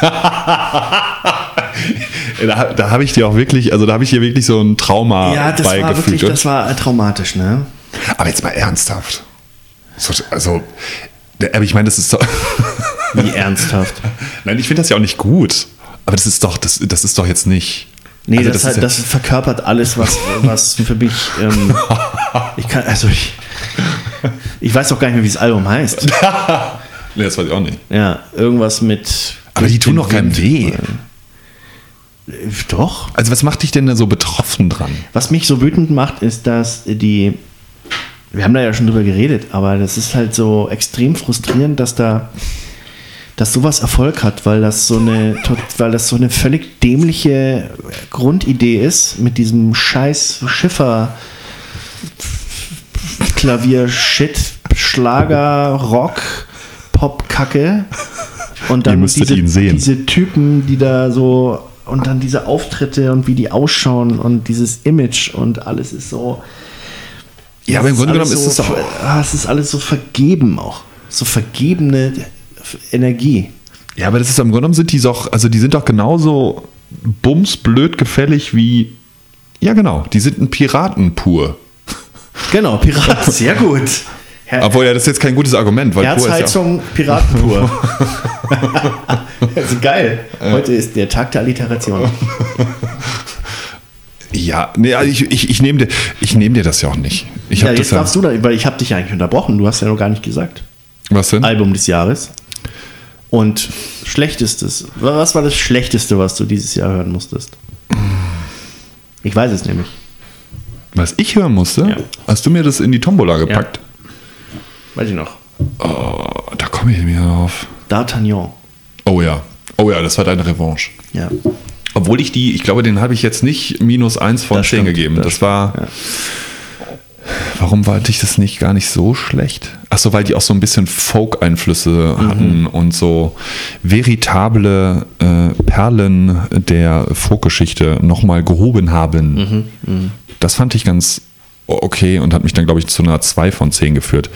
Da, da habe ich dir auch wirklich, also da habe ich dir wirklich so ein Trauma
Ja, das war
beigefügt.
wirklich, das war äh, traumatisch, ne?
aber jetzt mal ernsthaft. So, Also, aber ich meine, das ist so.
Wie ernsthaft.
Nein, ich finde das ja auch nicht gut. Aber das ist doch, das, das ist doch jetzt nicht.
Nee,
Also
das,
das
halt,
ist
das verkörpert alles, was, was für mich. Ähm, ich kann, also ich, ich weiß auch gar nicht mehr, wie das Album heißt.
Nee, das weiß ich auch nicht.
Ja, irgendwas mit.
Aber die tun doch keinem weh.
Doch.
Also, was macht dich denn da so betroffen dran?
Was mich so wütend macht, ist, dass die. Wir haben da ja schon drüber geredet, aber das ist halt so extrem frustrierend, dass da. Dass sowas Erfolg hat, weil das so eine, weil das so eine völlig dämliche Grundidee ist mit diesem scheiß Schiffer Klavier Shit Schlager Rock Pop Kacke und dann diese,
ihn sehen.
diese Typen, die da so und dann diese Auftritte und wie die ausschauen und dieses Image und alles ist so
Ja, aber im Grunde genommen ist es
so,
doch.
ah, es ist alles so vergeben auch. So vergebene Energie.
Ja, aber das ist im Grunde genommen sind die doch, also die sind doch genauso bumsblöd gefällig wie. Ja, genau, die sind ein Piraten pur.
Genau, Piraten, sehr gut. Her
Obwohl, ja, das ist jetzt kein gutes Argument, weil pur ist ja.
Herzheizung, Piratenpur. also geil. Heute ist der Tag der Alliteration.
Ja, nee, also ich, ich, ich nehme dir, ich nehm dir das ja auch nicht. Ich
Ja, jetzt
ja.
darfst du da, weil ich habe dich ja eigentlich unterbrochen. Du hast ja noch gar nicht gesagt.
Was denn?
Album des Jahres. Und schlechtestes. Was war das Schlechteste, was du dieses Jahr hören musstest? Ich weiß es nämlich.
Was ich hören musste?
Ja.
Hast du mir das in die Tombola gepackt?
Weiß ich noch.
Oh, da komme ich mir drauf.
D'Artagnan.
Oh ja. Oh ja, das war deine Revanche.
Ja.
Obwohl ich die, ich glaube, den habe ich jetzt nicht minus eins von
Das
10
stimmt,
gegeben.
das
Das, war.
ja.
Warum war dich das nicht gar nicht so schlecht? Achso, weil die auch so ein bisschen Folk-Einflüsse
Mhm.
hatten und so veritable äh, Perlen der Folkgeschichte nochmal gehoben haben.
Mhm,
Das fand ich ganz okay und hat mich dann, glaube ich, zu einer 2 von 10 geführt.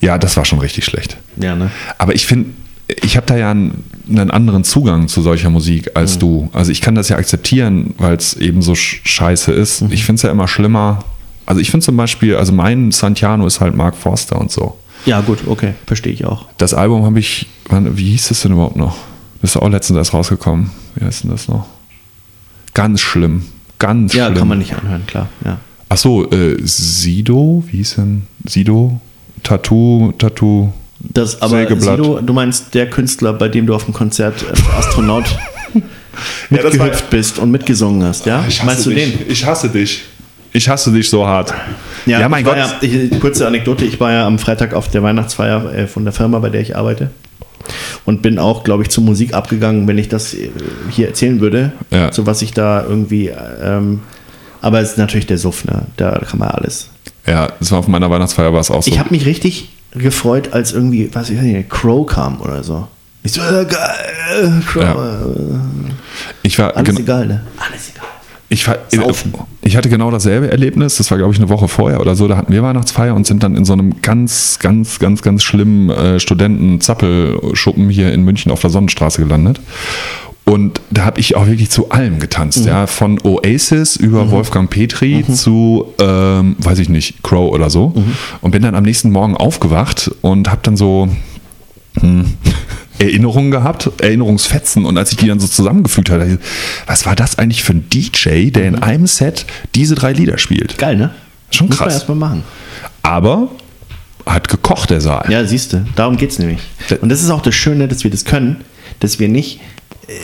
Ja, das war schon richtig schlecht.
Ja, ne?
Aber ich finde, ich habe da ja einen, einen anderen Zugang zu solcher Musik als du. Also ich kann das ja akzeptieren, weil es eben so sch scheiße ist. Ich finde es ja immer schlimmer. Also ich finde zum Beispiel, also mein Santiano ist halt Mark Forster und so.
Ja, gut, okay. Verstehe ich auch.
Das Album habe ich, wie hieß das denn überhaupt noch? Das ist auch letztens erst rausgekommen. Wie heißt denn das noch? Ganz schlimm. Ganz
Ja,
schlimm.
kann man nicht anhören, klar. Ja.
Achso, äh, Sido, wie hieß denn? Sido? Tattoo, Tattoo.
Das, aber
Sägeblatt.
Sido, du meinst der Künstler, bei dem du auf dem Konzert als Astronaut
Ja, das war-
mitgehüpft bist und mitgesungen hast, ja? Meinst du den?
Ich hasse dich. Ich hasse dich so hart.
Ja, mein Gott. Ja, ich, kurze Anekdote, ich war ja am Freitag auf der Weihnachtsfeier äh, von der Firma, bei der ich arbeite. Und bin auch, glaube ich, zur Musik abgegangen, wenn ich das äh, hier erzählen würde.
Ja.
So was ich da irgendwie. Ähm, aber es ist natürlich der Suff, ne? Da kann man alles.
Ja, das war auf meiner Weihnachtsfeier war es auch so.
Ich habe mich richtig gefreut, als irgendwie, was ich weiß nicht, Crow kam oder so. Ich so, äh, geil, Crow. Ja.
Ich war
alles egal, ne? Alles egal.
Ich, war, ich hatte genau dasselbe Erlebnis. Das war, glaube ich, eine Woche vorher oder so. Da hatten wir Weihnachtsfeier und sind dann in so einem ganz, ganz, ganz, ganz schlimmen äh, Studenten-Zappelschuppen hier in München auf der Sonnenstraße gelandet. Und da habe ich auch wirklich zu allem getanzt, mhm. ja, von Oasis über mhm. Wolfgang Petri mhm. zu, ähm, weiß ich nicht, Crow oder so. Mhm. Und bin dann am nächsten Morgen aufgewacht und habe dann so hm, Erinnerungen gehabt, Erinnerungsfetzen. Und als ich die dann so zusammengefügt hatte, was war das eigentlich für ein DJ, der in mhm. einem Set diese drei Lieder spielt?
Geil, ne?
Schon krass. Muss man
erstmal machen.
Aber hat gekocht, der Saal.
Ja, siehst du, darum geht es nämlich. Und das ist auch das Schöne, dass wir das können, dass wir nicht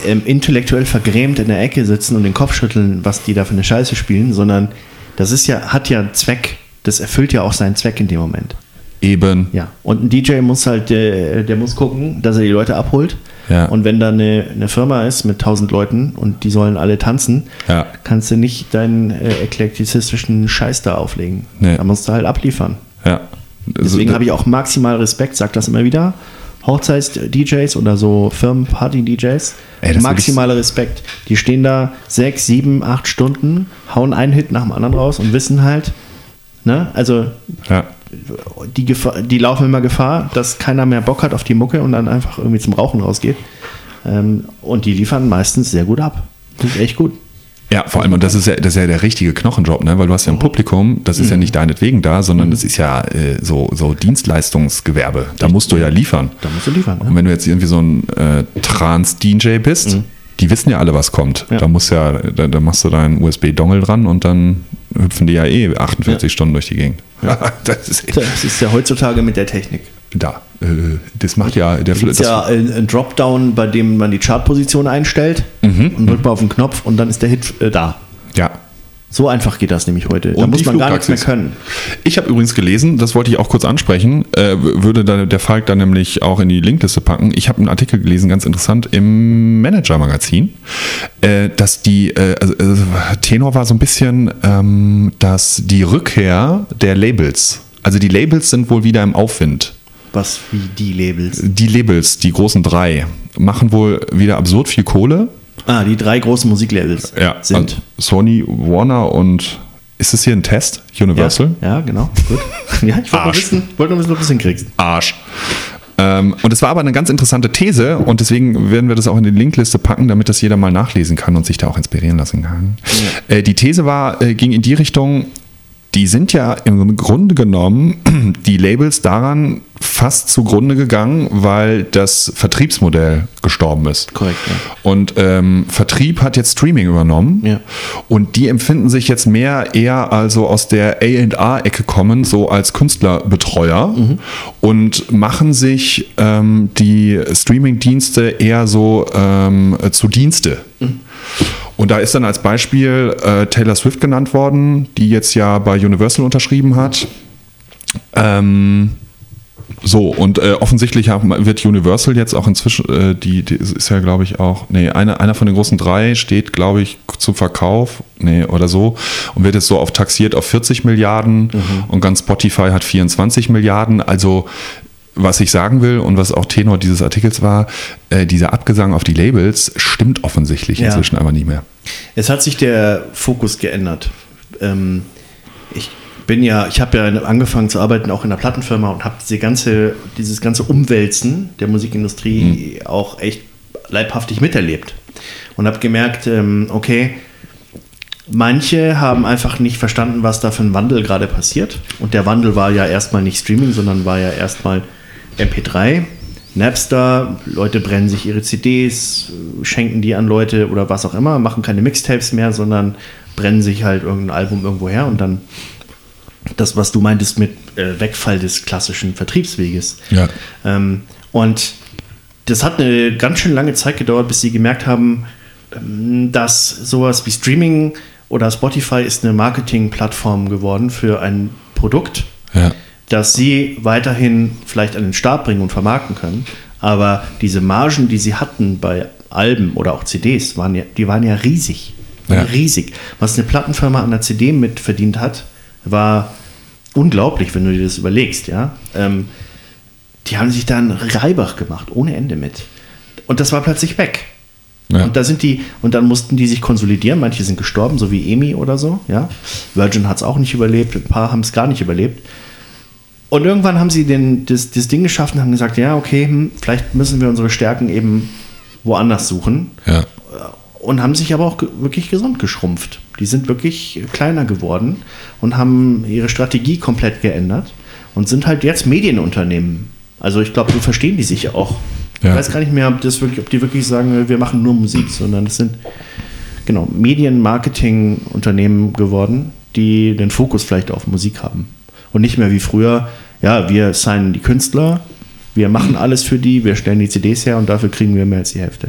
ähm, intellektuell vergrämt in der Ecke sitzen und den Kopf schütteln, was die da für eine Scheiße spielen, sondern das ist ja, hat ja einen Zweck, das erfüllt ja auch seinen Zweck in dem Moment.
Eben.
Ja. Und ein DJ muss halt, der, der muss gucken, dass er die Leute abholt.
Ja.
Und wenn da eine, eine Firma ist mit tausend Leuten und die sollen alle tanzen,
ja.
kannst du nicht deinen äh, eklektizistischen Scheiß da auflegen.
Nee.
Da musst du halt abliefern.
Ja.
Deswegen habe ich auch maximal Respekt, sag das immer wieder. Hochzeits-DJs oder so Firmen-Party-DJs. Maximaler Respekt. Die stehen da sechs, sieben, acht Stunden, hauen einen Hit nach dem anderen raus und wissen halt, ne, also
ja.
Die, Gefahr, die laufen immer Gefahr, dass keiner mehr Bock hat auf die Mucke und dann einfach irgendwie zum Rauchen rausgeht. Ähm, und die liefern meistens sehr gut ab. Das ist echt gut.
Ja, vor allem, und das ist ja, das ist ja der richtige Knochenjob, ne? weil du hast ja ein Publikum, das ist mhm. ja nicht deinetwegen da, sondern mhm. das ist ja äh, so, so Dienstleistungsgewerbe. Da musst du ja liefern.
Da musst du liefern.
Ja. Und wenn du jetzt irgendwie so ein äh, Trans-DJ bist, mhm. die wissen ja alle, was kommt. Ja. Da musst ja, da, da machst du deinen USB-Dongle dran und dann hüpfen die ja eh 48 ja. Stunden durch die Gegend.
Ja, das, ist das ist ja heutzutage mit der Technik.
Da, äh, das macht ja der
Das ist ja ein, ein, Dropdown, bei dem man die Chartposition einstellt mhm. und drückt mal auf den Knopf und dann ist der Hit äh, da.
Ja.
So einfach geht das nämlich heute.
Da und muss man gar nichts mehr können. Ich habe übrigens gelesen, das wollte ich auch kurz ansprechen, äh, würde da, der Falk dann nämlich auch in die Linkliste packen. Ich habe einen Artikel gelesen, ganz interessant, im Manager-Magazin, äh, dass die, äh, also, also, Tenor war so ein bisschen, ähm, dass die Rückkehr der Labels, also die Labels sind wohl wieder im Aufwind.
Was wie die Labels?
Die Labels, die großen drei, machen wohl wieder absurd viel Kohle.
Ah, die drei großen Musiklabels
ja, sind
Sony,
Warner und ist das hier ein Test? Universal?
Ja, ja genau. Gut. Ja, ich wollte nur wissen, wollte nur wissen, ob du es hinkriegst.
Arsch. Ähm, und es war aber eine ganz interessante These und deswegen werden wir das auch in die Linkliste packen, damit das jeder mal nachlesen kann und sich da auch inspirieren lassen kann. Ja. Äh, die These war, äh, ging in die Richtung, die sind ja im Grunde genommen die Labels daran fast zugrunde gegangen, weil das Vertriebsmodell gestorben ist.
Korrekt. Ja.
Und ähm, Vertrieb hat jetzt Streaming übernommen
ja.
und die empfinden sich jetzt mehr eher also aus der A&A-Ecke kommen, so als Künstlerbetreuer mhm. und machen sich ähm, die Streaming-Dienste eher so ähm, zu Dienste. Mhm. Und da ist dann als Beispiel äh, Taylor Swift genannt worden, die jetzt ja bei Universal unterschrieben hat. Ähm, so, und äh, offensichtlich wird Universal jetzt auch inzwischen, äh, die, die, ist ja, glaube ich, auch, nee, eine, einer von den großen drei steht, glaube ich, zum Verkauf, nee, oder so, und wird jetzt so auf taxiert auf 40 Milliarden mhm. und ganz Spotify hat 24 Milliarden. Also was ich sagen will und was auch Tenor dieses Artikels war, äh, dieser Abgesang auf die Labels stimmt offensichtlich ja. inzwischen aber nicht mehr.
Es hat sich der Fokus geändert. Ähm, ich bin ja, ich habe ja
angefangen
zu arbeiten auch in der Plattenfirma und habe diese ganze, dieses ganze Umwälzen der Musikindustrie mhm. auch echt leibhaftig miterlebt und habe gemerkt, ähm, okay, Manche haben einfach nicht verstanden, was da für ein Wandel gerade passiert. Und der Wandel war ja erstmal nicht Streaming, sondern war ja erstmal MP3, Napster, Leute brennen sich ihre CDs, schenken die an Leute oder was auch immer, machen keine Mixtapes mehr, sondern brennen sich halt irgendein Album irgendwo her und dann das, was du meintest mit äh, Wegfall des klassischen Vertriebsweges.
Ja.
Ähm, und das hat eine ganz schön lange Zeit gedauert, bis sie gemerkt haben, ähm, dass sowas wie Streaming oder Spotify ist eine Marketingplattform geworden für ein Produkt,
Ja.
Das sie weiterhin vielleicht an den Start bringen und vermarkten können. Aber diese Margen, die sie hatten bei Alben oder auch CDs, waren ja, die waren ja riesig.
Ja.
Riesig. Was eine Plattenfirma an der CD mit verdient hat, war unglaublich, wenn du dir das überlegst. Ja? Ähm, die haben sich da einen Reibach gemacht, ohne Ende mit. Und das war plötzlich weg.
Ja.
Und da sind die, und dann mussten die sich konsolidieren. Manche sind gestorben, so wie Emi oder so. Ja? Virgin hat es auch nicht überlebt, ein paar haben es gar nicht überlebt. Und irgendwann haben sie den, das, das Ding geschaffen und haben gesagt, ja, okay, hm, vielleicht müssen wir unsere Stärken eben woanders suchen.
Ja.
Und haben sich aber auch wirklich gesund geschrumpft. Die sind wirklich kleiner geworden und haben ihre Strategie komplett geändert und sind halt jetzt Medienunternehmen. Also ich glaube, so verstehen die sich auch.
Ja.
Ich weiß gar nicht mehr, ob, das wirklich, ob die wirklich sagen, wir machen nur Musik, sondern es sind genau Medien-Marketing-Unternehmen geworden, die den Fokus vielleicht auf Musik haben. Und nicht mehr wie früher, ja, wir signen die Künstler, wir machen alles für die, wir stellen die CDs her und dafür kriegen wir mehr als die Hälfte.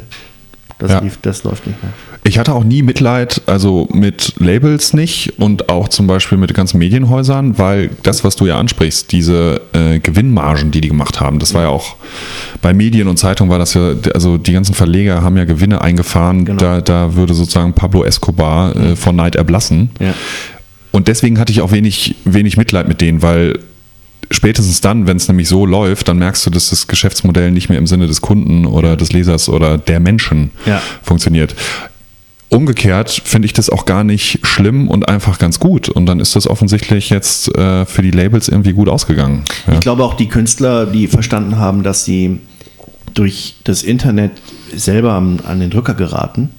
Das,
Ja.
lief, das läuft nicht mehr.
Ich hatte auch nie Mitleid, also mit Labels nicht und auch zum Beispiel mit den ganzen Medienhäusern, weil das, was du ja ansprichst, diese äh, Gewinnmargen, die die gemacht haben, das war ja auch bei Medien und Zeitungen war das ja, also die ganzen Verleger haben ja Gewinne eingefahren,
Genau.
da, da würde sozusagen Pablo Escobar äh, von Neid erblassen.
Ja.
Und deswegen hatte ich auch wenig, wenig Mitleid mit denen, weil spätestens dann, wenn es nämlich so läuft, dann merkst du, dass das Geschäftsmodell nicht mehr im Sinne des Kunden oder des Lesers oder der Menschen
Ja.
funktioniert. Umgekehrt finde ich das auch gar nicht schlimm und einfach ganz gut. Und dann ist das offensichtlich jetzt äh, für die Labels irgendwie gut ausgegangen. Ja.
Ich glaube auch die Künstler, die verstanden haben, dass sie durch das Internet selber an, an den Drücker geraten,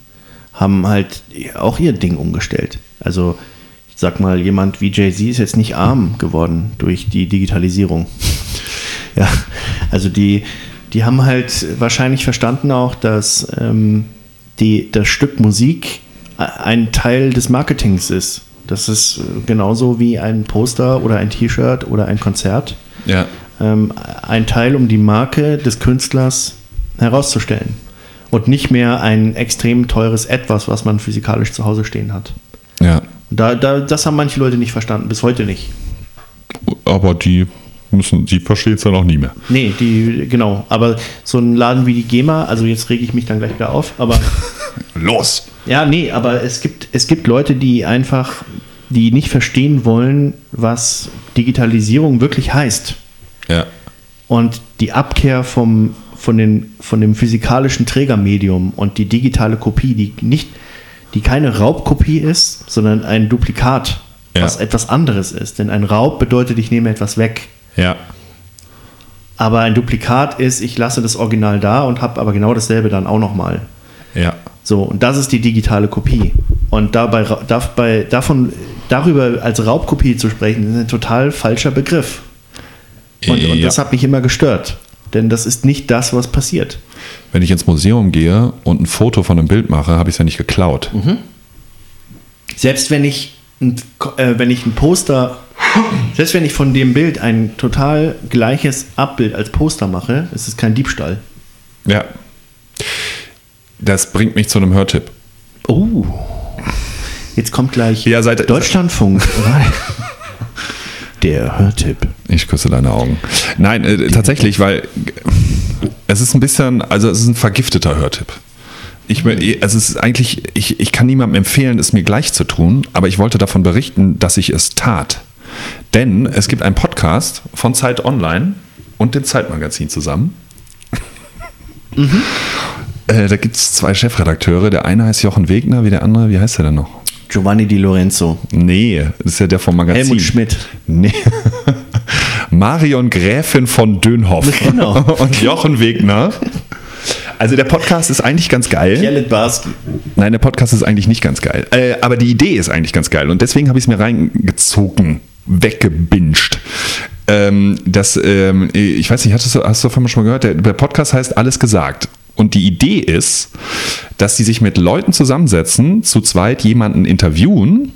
haben halt auch ihr Ding umgestellt. Also ich sag mal, jemand wie Jay-Z ist jetzt nicht arm geworden durch die Digitalisierung. ja, also die, die haben halt wahrscheinlich verstanden auch, dass ähm, die, das Stück Musik ein Teil des Marketings ist. Das ist äh, genauso wie ein Poster oder ein T-Shirt oder ein Konzert.
ja.
Ähm, ein Teil, um die Marke des Künstlers herauszustellen. Und nicht mehr ein extrem teures Etwas, was man physikalisch zu Hause stehen hat.
ja.
Da, da, das haben manche Leute nicht verstanden, bis heute nicht.
Aber die müssen, die versteht es ja noch nie mehr.
Nee, die, genau. Aber so ein Laden wie die GEMA, also jetzt rege ich mich dann gleich wieder auf, aber
Los!
ja, nee, aber es gibt, es gibt Leute, die einfach, die nicht verstehen wollen, was Digitalisierung wirklich heißt.
Ja.
Und die Abkehr vom, von, den, von dem physikalischen Trägermedium und die digitale Kopie, die nicht, die keine Raubkopie ist, sondern ein Duplikat,
Ja.
was etwas anderes ist. Denn ein Raub bedeutet, ich nehme etwas weg.
Ja.
Aber ein Duplikat ist, ich lasse das Original da und habe aber genau dasselbe dann auch nochmal.
Ja.
So, und das ist die digitale Kopie. Und dabei, dabei, davon, darüber als Raubkopie zu sprechen, ist ein total falscher Begriff. Und, und
Ja.
das hat mich immer gestört. Denn das ist nicht das, was passiert.
Wenn ich ins Museum gehe und ein Foto von einem Bild mache, habe ich es ja nicht geklaut.
Selbst wenn ich, ein, äh, wenn ich ein Poster, selbst wenn ich von dem Bild ein total gleiches Abbild als Poster mache, ist es kein Diebstahl.
Ja. Das bringt mich zu einem Hörtipp.
Oh. Jetzt kommt gleich
Ja, seit-
Deutschlandfunk. Der Hörtipp.
Ich küsse deine Augen. Nein, äh, tatsächlich, weil es ist ein bisschen, also es ist ein vergifteter Hörtipp. Ich, also es ist eigentlich, ich, ich kann niemandem empfehlen, es mir gleich zu tun, aber ich wollte davon berichten, dass ich es tat. Denn es gibt einen Podcast von Zeit Online und dem Zeitmagazin zusammen. Äh, da gibt es zwei Chefredakteure. Der eine heißt Jochen Wegner, wie der andere, wie heißt er denn noch?
Giovanni Di Lorenzo.
Nee, das ist ja der vom Magazin.
Helmut Schmidt.
Nee. Marion Gräfin von Dönhoff
Genau.
und Jochen Wegner. Also der Podcast ist eigentlich ganz geil.
Gerrit Barski.
Nein, der Podcast ist eigentlich nicht ganz geil. Äh, aber die Idee ist eigentlich ganz geil. Und deswegen habe ich es mir reingezogen, weggebinged. Ähm, das, ähm, ich weiß nicht, hast du, hast du davon schon mal gehört? Der, der Podcast heißt Alles gesagt. Und die Idee ist, dass sie sich mit Leuten zusammensetzen, zu zweit jemanden interviewen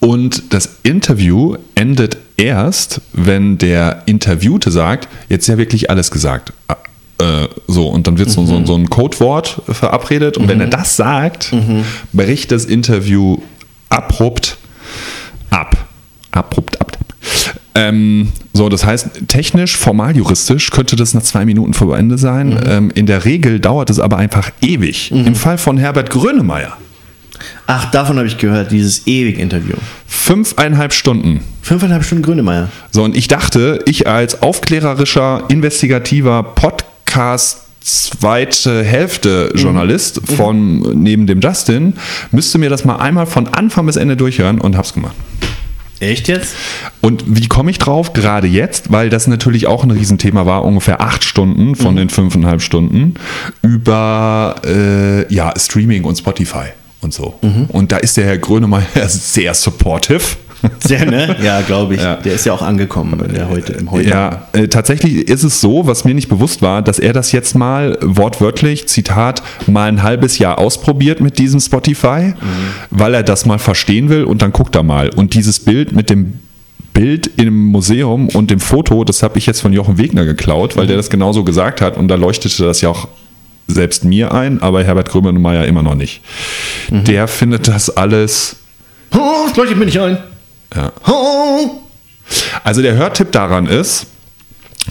und das Interview endet erst, wenn der Interviewte sagt, jetzt ist ja wirklich alles gesagt. Äh, so, und dann wird so, so, so ein Codewort verabredet. Und wenn er das sagt, bricht das Interview abrupt ab. Abrupt ab. Ähm, so, das heißt, technisch, formal, juristisch könnte das nach zwei Minuten vor Ende sein. Ähm, in der Regel dauert es aber einfach ewig. Im Fall von Herbert Grönemeyer.
Ach, davon habe ich gehört, dieses ewig Interview.
Fünfeinhalb Stunden.
Fünfeinhalb Stunden Grönemeyer.
So, und ich dachte, ich als aufklärerischer, investigativer Podcast zweite Hälfte Journalist von neben dem Justin, müsste mir das mal einmal von Anfang bis Ende durchhören und hab's gemacht.
Echt jetzt?
Und wie komme ich drauf? Gerade jetzt, weil das natürlich auch ein Riesenthema war, ungefähr acht Stunden von den fünfeinhalb Stunden über äh, ja, Streaming und Spotify und so. Und da ist der Herr Grönemeyer sehr supportive.
Sehr, ne? Ja, glaube ich. Der ist ja auch angekommen in der heute, im heute.
Ja, äh, tatsächlich ist es so, was mir nicht bewusst war, dass er das jetzt mal wortwörtlich, Zitat, mal ein halbes Jahr ausprobiert mit diesem Spotify, weil er das mal verstehen will und dann guckt er mal. Und dieses Bild mit dem Bild im Museum und dem Foto, das habe ich jetzt von Jochen Wegner geklaut, weil der das genauso gesagt hat und da leuchtete das ja auch selbst mir ein, aber Herbert Grönemeyer immer noch nicht. Der findet das alles
Oh, das leuchtet mir nicht ein.
Ja. Also der Hörtipp daran ist,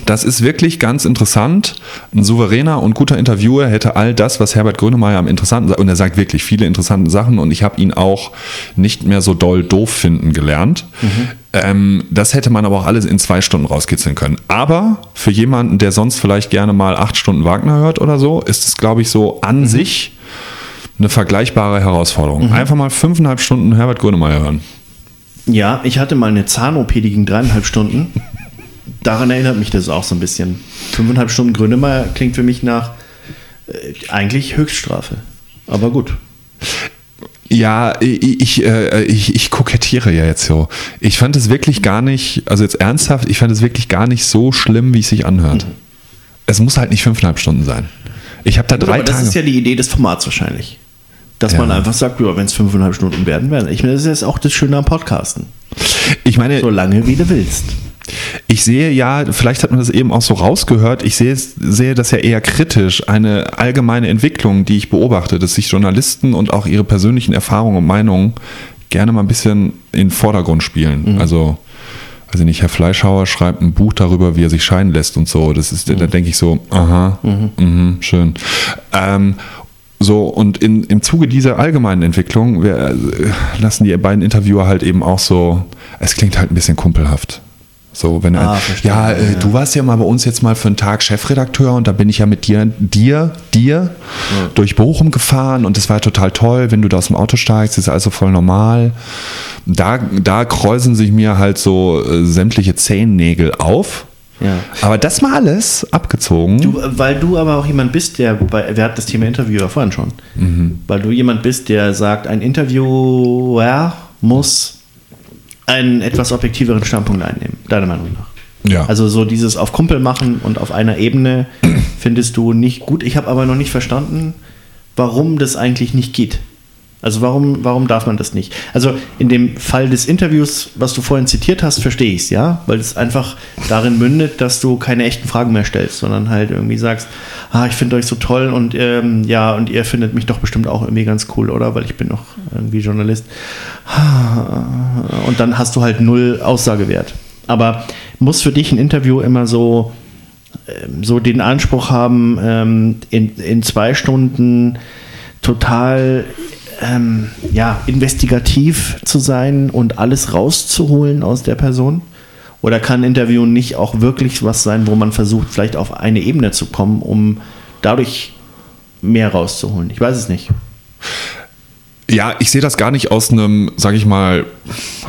das ist wirklich ganz interessant. Ein souveräner und guter Interviewer hätte all das, was Herbert Grönemeyer am interessanten sagt, und er sagt wirklich viele interessante Sachen und ich habe ihn auch nicht mehr so doll doof finden gelernt. Ähm, das hätte man aber auch alles in zwei Stunden rauskitzeln können. Aber für jemanden, der sonst vielleicht gerne mal acht Stunden Wagner hört oder so, ist es, glaube ich, so an sich eine vergleichbare Herausforderung. Einfach mal fünfeinhalb Stunden Herbert Grönemeyer hören.
Ja, ich hatte mal eine Zahn-OP, die ging dreieinhalb Stunden. Daran erinnert mich das auch so ein bisschen. Fünfeinhalb Stunden Grönemeyer klingt für mich nach äh, eigentlich Höchststrafe. Aber gut.
Ja, ich, ich, äh, ich, ich kokettiere ja jetzt so. Ich fand es wirklich gar nicht, also jetzt ernsthaft, ich fand es wirklich gar nicht so schlimm, wie es sich anhört. Es muss halt nicht fünfeinhalb Stunden sein. Ich habe da drei
Aber das
Tage.
ist ja die Idee des Formats wahrscheinlich. Dass
Ja.
man einfach sagt, ja, wenn es fünfeinhalb Stunden werden werden. Ich meine, das ist jetzt auch das Schöne am Podcasten.
ich meine,
So lange, wie du willst.
ich sehe ja, vielleicht hat man das eben auch so rausgehört, ich sehe, sehe das ja eher kritisch, eine allgemeine Entwicklung, die ich beobachte, dass sich Journalisten und auch ihre persönlichen Erfahrungen und Meinungen gerne mal ein bisschen in den Vordergrund spielen. Also, also nicht, Herr Fleischhauer schreibt ein Buch darüber, wie er sich scheiden lässt und so. Das ist, da denke ich so, aha, mhm, schön. Ähm, so, und in, im Zuge dieser allgemeinen Entwicklung wir, äh, lassen die beiden Interviewer halt eben auch so, es klingt halt ein bisschen kumpelhaft. So, wenn
Ah,
er, ja, äh,
ja.
du warst ja mal bei uns jetzt mal für einen Tag Chefredakteur und da bin ich ja mit dir, dir, dir durch Bochum gefahren und das war total toll, wenn du da aus dem Auto steigst, ist also voll normal. Da, da kräuseln sich mir halt so äh, sämtliche Zehennägel auf.
Ja.
Aber das mal alles abgezogen.
Du, weil du aber auch jemand bist, der, bei, wir hatten das Thema Interview ja vorhin schon, weil du jemand bist, der sagt, ein Interviewer muss einen etwas objektiveren Standpunkt einnehmen, deiner Meinung nach.
Ja.
Also so dieses auf Kumpel machen und auf einer Ebene findest du nicht gut. Ich habe aber noch nicht verstanden, warum das eigentlich nicht geht. Also warum, warum darf man das nicht? Also in dem Fall des Interviews, was du vorhin zitiert hast, verstehe ich es, ja, weil es einfach darin mündet, dass du keine echten Fragen mehr stellst, sondern halt irgendwie sagst, ah, ich finde euch so toll und ähm, ja, und ihr findet mich doch bestimmt auch irgendwie ganz cool, oder? Weil ich bin noch irgendwie Journalist. Und dann hast du halt null Aussagewert. Aber muss für dich ein Interview immer so, ähm, so den Anspruch haben, ähm, in, in zwei Stunden total ähm, ja, investigativ zu sein und alles rauszuholen aus der Person? Oder kann Interview nicht auch wirklich was sein, wo man versucht, vielleicht auf eine Ebene zu kommen, um dadurch mehr rauszuholen? Ich weiß es nicht.
Ja, ich sehe das gar nicht aus einem, sage ich mal,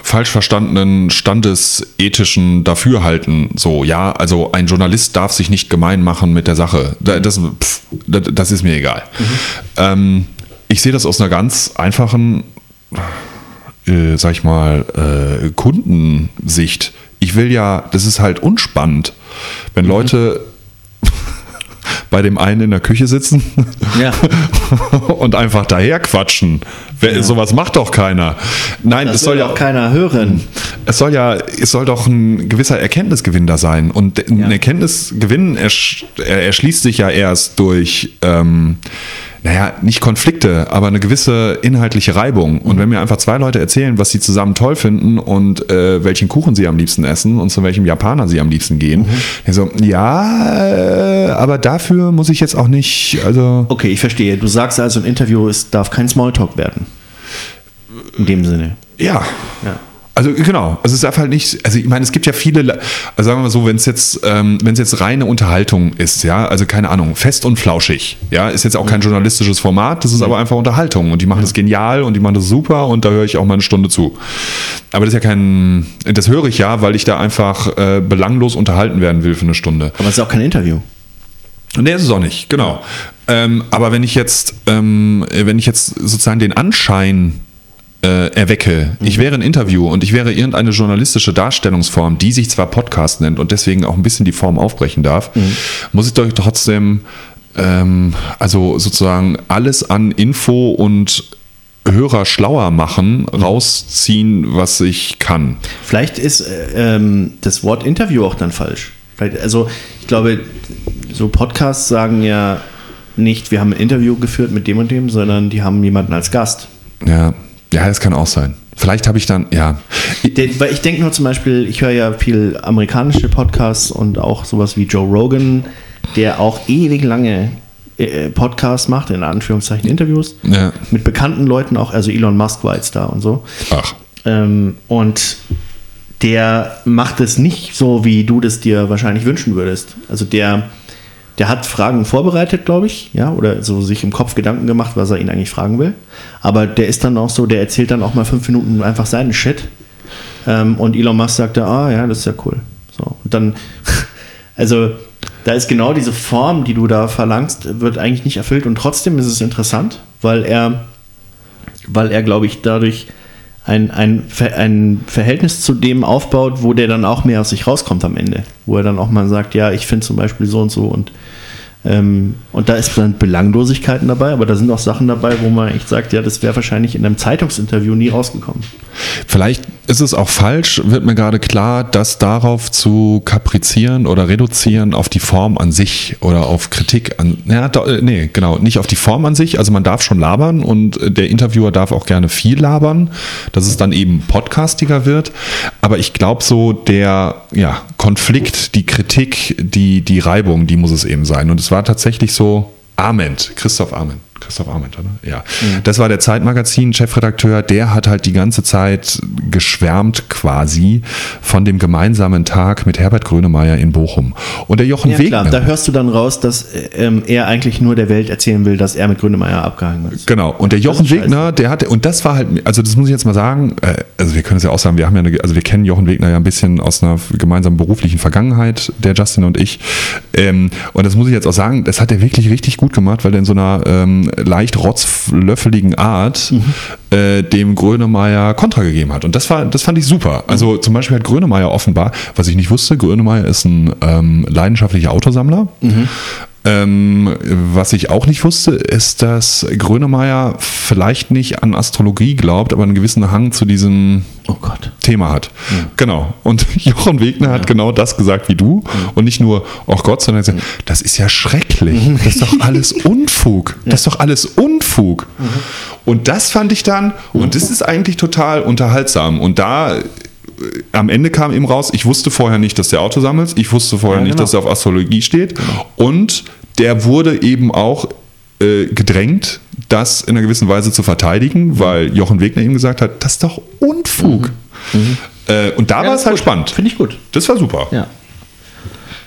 falsch verstandenen standesethischen Dafürhalten. So, ja, also ein Journalist darf sich nicht gemein machen mit der Sache. Da- Das, pff, das, das ist mir egal. Ähm, ich sehe das aus einer ganz einfachen, äh, sag ich mal, äh, Kundensicht. Ich will ja, das ist halt unspannend, wenn Leute bei dem einen in der Küche sitzen
Ja.
und einfach daher quatschen. Wer, Sowas macht doch keiner. Nein,
Das
das soll ja
auch keiner hören.
es soll ja, es soll doch ein gewisser Erkenntnisgewinn da sein. Und ein Erkenntnisgewinn ersch er erschließt sich ja erst durch, ähm, naja, nicht Konflikte, aber eine gewisse inhaltliche Reibung. Und wenn mir einfach zwei Leute erzählen, was sie zusammen toll finden und äh, welchen Kuchen sie am liebsten essen und zu welchem Japaner sie am liebsten gehen, mhm. so, ja, äh, aber dafür muss ich jetzt auch nicht, also.
Okay, ich verstehe. Du sagst also, ein Interview ist, darf kein Smalltalk werden. In dem Sinne.
Ja. ja. Also genau, also es darf halt nicht, also ich meine, es gibt ja viele, also sagen wir mal so, wenn es jetzt, ähm, wenn es jetzt reine Unterhaltung ist, ja, also keine Ahnung, fest und flauschig, ja, ist jetzt auch kein journalistisches Format, das ist aber einfach Unterhaltung und die machen das genial und die machen das super und da höre ich auch mal eine Stunde zu. Aber das ist ja kein, das höre ich ja, weil ich da einfach äh, belanglos unterhalten werden will für eine Stunde.
Aber es ist auch kein Interview.
Nee, ist es auch nicht, genau. Ähm, aber wenn ich jetzt, ähm, wenn ich jetzt sozusagen den Anschein äh, erwecke. Mhm. Ich wäre ein Interview und ich wäre irgendeine journalistische Darstellungsform, die sich zwar Podcast nennt und deswegen auch ein bisschen die Form aufbrechen darf, mhm. muss ich doch trotzdem ähm, also sozusagen alles an Info und Hörer schlauer machen, mhm. rausziehen, was ich kann.
Vielleicht ist äh, ähm, das Wort Interview auch dann falsch. Vielleicht, also ich glaube, so Podcasts sagen ja nicht, wir haben ein Interview geführt mit dem und dem, sondern die haben jemanden als Gast.
Ja. Ja, das kann auch sein. Vielleicht habe ich dann, ja.
Weil ich denke nur zum Beispiel, ich höre ja viel amerikanische Podcasts und auch sowas wie Joe Rogan, der auch ewig lange äh, Podcasts macht, in Anführungszeichen Interviews, ja. mit bekannten Leuten auch, also Elon Musk war jetzt da und so.
Ach.
Ähm, und der macht es nicht so, wie du das dir wahrscheinlich wünschen würdest. Also der der hat Fragen vorbereitet, glaube ich, ja, oder so sich im Kopf Gedanken gemacht, was er ihn eigentlich fragen will. Aber der ist dann auch so, der erzählt dann auch mal fünf Minuten einfach seinen Shit. Ähm, und Elon Musk sagte, ah ja, das ist ja cool. So, und dann, also da ist genau diese Form, die du da verlangst, wird eigentlich nicht erfüllt und trotzdem ist es interessant, weil er, weil er, glaube ich, dadurch ein, ein, ein Verhältnis zu dem aufbaut, wo der dann auch mehr aus sich rauskommt am Ende. Wo er dann auch mal sagt, ja, ich finde zum Beispiel so und so und ähm, und da ist dann Belanglosigkeiten dabei, aber da sind auch Sachen dabei, wo man echt sagt, ja, das wäre wahrscheinlich in einem Zeitungsinterview nie rausgekommen.
Vielleicht ist es auch falsch, wird mir gerade klar, das darauf zu kaprizieren oder reduzieren auf die Form an sich oder auf Kritik an. Ja, do, äh, nee, genau, nicht auf die Form an sich. Also man darf schon labern und der Interviewer darf auch gerne viel labern, dass es dann eben podcastiger wird. Aber ich glaube so, der ja, Konflikt, die Kritik, die, die Reibung, die muss es eben sein. Und es war tatsächlich so, Ament, Christoph Ament. Christoph Arment, oder? Ja. Mhm. Das war der Zeitmagazin-Chefredakteur, der hat halt die ganze Zeit geschwärmt quasi von dem gemeinsamen Tag mit Herbert Grönemeyer in Bochum. Und der Jochen ja, Wegner.
Klar, da hörst du dann raus, dass ähm, er eigentlich nur der Welt erzählen will, dass er mit Grönemeyer abgehangen ist.
Genau. Und der Jochen Wegner, der hatte, und das war halt, also das muss ich jetzt mal sagen, äh, also wir können es ja auch sagen, wir haben ja eine, also wir kennen Jochen Wegner ja ein bisschen aus einer gemeinsamen beruflichen Vergangenheit, der Justin und ich. Ähm, und das muss ich jetzt auch sagen, das hat er wirklich richtig gut gemacht, weil er in so einer ähm, leicht rotzlöffeligen Art mhm. äh, dem Grönemeyer Kontra gegeben hat. Und das war, das fand ich super. Also zum Beispiel hat Grönemeyer offenbar, was ich nicht wusste, Grönemeyer ist ein ähm, leidenschaftlicher Autosammler. Mhm. Ähm, was ich auch nicht wusste, ist, dass Grönemeyer vielleicht nicht an Astrologie glaubt, aber einen gewissen Hang zu diesem oh Thema hat. Ja. Genau. Und Jochen Wegner ja. hat genau das gesagt wie du. Ja. Und nicht nur, oh Gott, sondern gesagt, das ist ja schrecklich. Mhm. Das ist doch alles Unfug. Das ist doch alles Unfug. Mhm. Und das fand ich dann, und das ist eigentlich total unterhaltsam. Und da äh, am Ende kam eben raus, ich wusste vorher nicht, dass der Auto sammelt, ich wusste vorher ja, genau. nicht, dass er auf Astrologie steht genau. und der wurde eben auch äh, gedrängt, das in einer gewissen Weise zu verteidigen, mhm. weil Jochen Wegner ihm gesagt hat, das ist doch Unfug. Mhm. Mhm. Äh, und da ja, war es halt gut. spannend.
Finde ich gut.
Das war super.
Ja.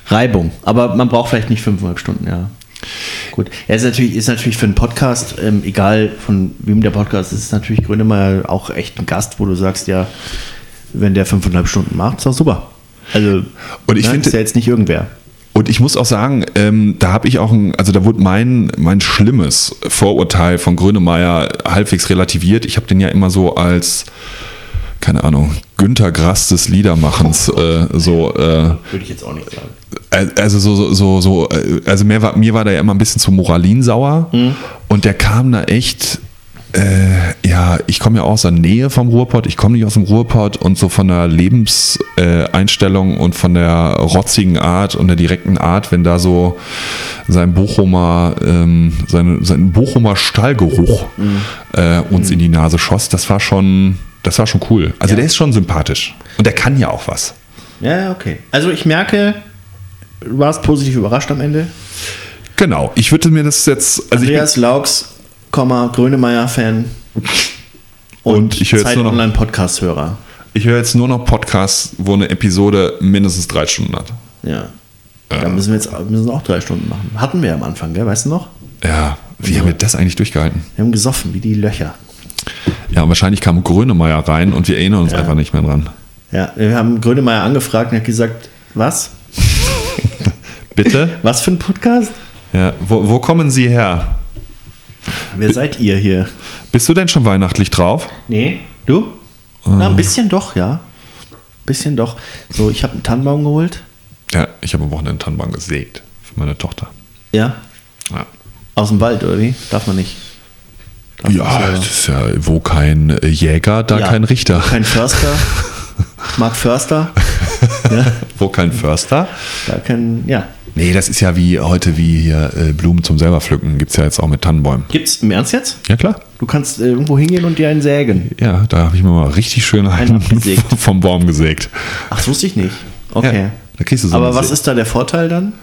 Reibung, aber man braucht vielleicht nicht fünfeinhalb Stunden, ja. Gut. Ja, ist natürlich, ist natürlich für einen Podcast, ähm, egal von wem der Podcast ist, ist natürlich Grönemeyer auch echt ein Gast, wo du sagst, ja, wenn der fünfeinhalb Stunden macht, ist doch super. Also,
und ich ne, finde,
ist ja jetzt nicht irgendwer.
Und ich muss auch sagen, ähm, da habe ich auch ein, also da wurde mein, mein schlimmes Vorurteil von Grönemeyer halbwegs relativiert. Ich habe den ja immer so als, keine Ahnung, Günter Grass des Liedermachens äh, so. Äh,
Würde ich jetzt auch nicht sagen.
Also so, so, so, so also mir war, mir war da ja immer ein bisschen zu Moralin sauer mhm. und der kam da echt Äh, ja, ich komme ja auch aus der Nähe vom Ruhrpott. Ich komme nicht aus dem Ruhrpott und so von der Lebenseinstellung und von der rotzigen Art und der direkten Art, wenn da so sein Bochumer, ähm, sein, sein Bochumer Stallgeruch äh, uns in die Nase schoss, das war schon, das war schon cool. Also
Ja.
der ist schon sympathisch und der kann ja auch was.
Ja, okay. Also ich merke, du warst positiv überrascht am Ende.
Genau, ich würde mir das jetzt, also
Andreas Komma, Grönemeyer-Fan
Und ich höre jetzt nur noch-
Online-Podcast-Hörer.
ich höre jetzt nur noch Podcasts, wo eine Episode mindestens drei Stunden hat.
Ja. Da müssen wir jetzt müssen auch drei Stunden machen. Hatten wir am Anfang, gell? Weißt du noch?
Ja, wie haben wir das eigentlich durchgehalten?
Wir haben gesoffen, wie die Löcher.
Ja, und wahrscheinlich kam Grönemeyer rein und wir erinnern uns
Ja.
einfach nicht mehr dran.
Ja, wir haben Grönemeyer angefragt und er hat gesagt, was?
Bitte?
Was für ein Podcast?
Ja, wo, wo kommen Sie her?
Wer seid ihr hier?
Bist du denn schon weihnachtlich drauf?
Nee. Du? Na, ein bisschen doch, ja. Bisschen doch. So, ich habe einen Tannenbaum geholt.
Ja, ich habe am Wochenende einen Tannenbaum gesägt für meine Tochter.
Ja.
Ja,
Aus dem Wald, oder wie? Darf man nicht. Darf man
ja
selber.
das ist ja, wo kein äh, Jäger, da
Ja,
kein Richter.
Kein Förster. Mark Förster. ja,
Wo kein Förster?
da kein, ja.
Nee, das ist ja wie heute wie hier äh, Blumen zum selber pflücken. Gibt es ja jetzt auch mit Tannenbäumen.
Gibt's im Ernst jetzt?
Ja, klar.
Du kannst äh, irgendwo hingehen und dir einen sägen.
Ja, da habe ich mir mal richtig schön einen
abgesägt.
vom Baum gesägt.
Ach, das wusste ich nicht. Okay.
Ja, da kriegst du so
Aber was
Sä-
ist da der Vorteil dann?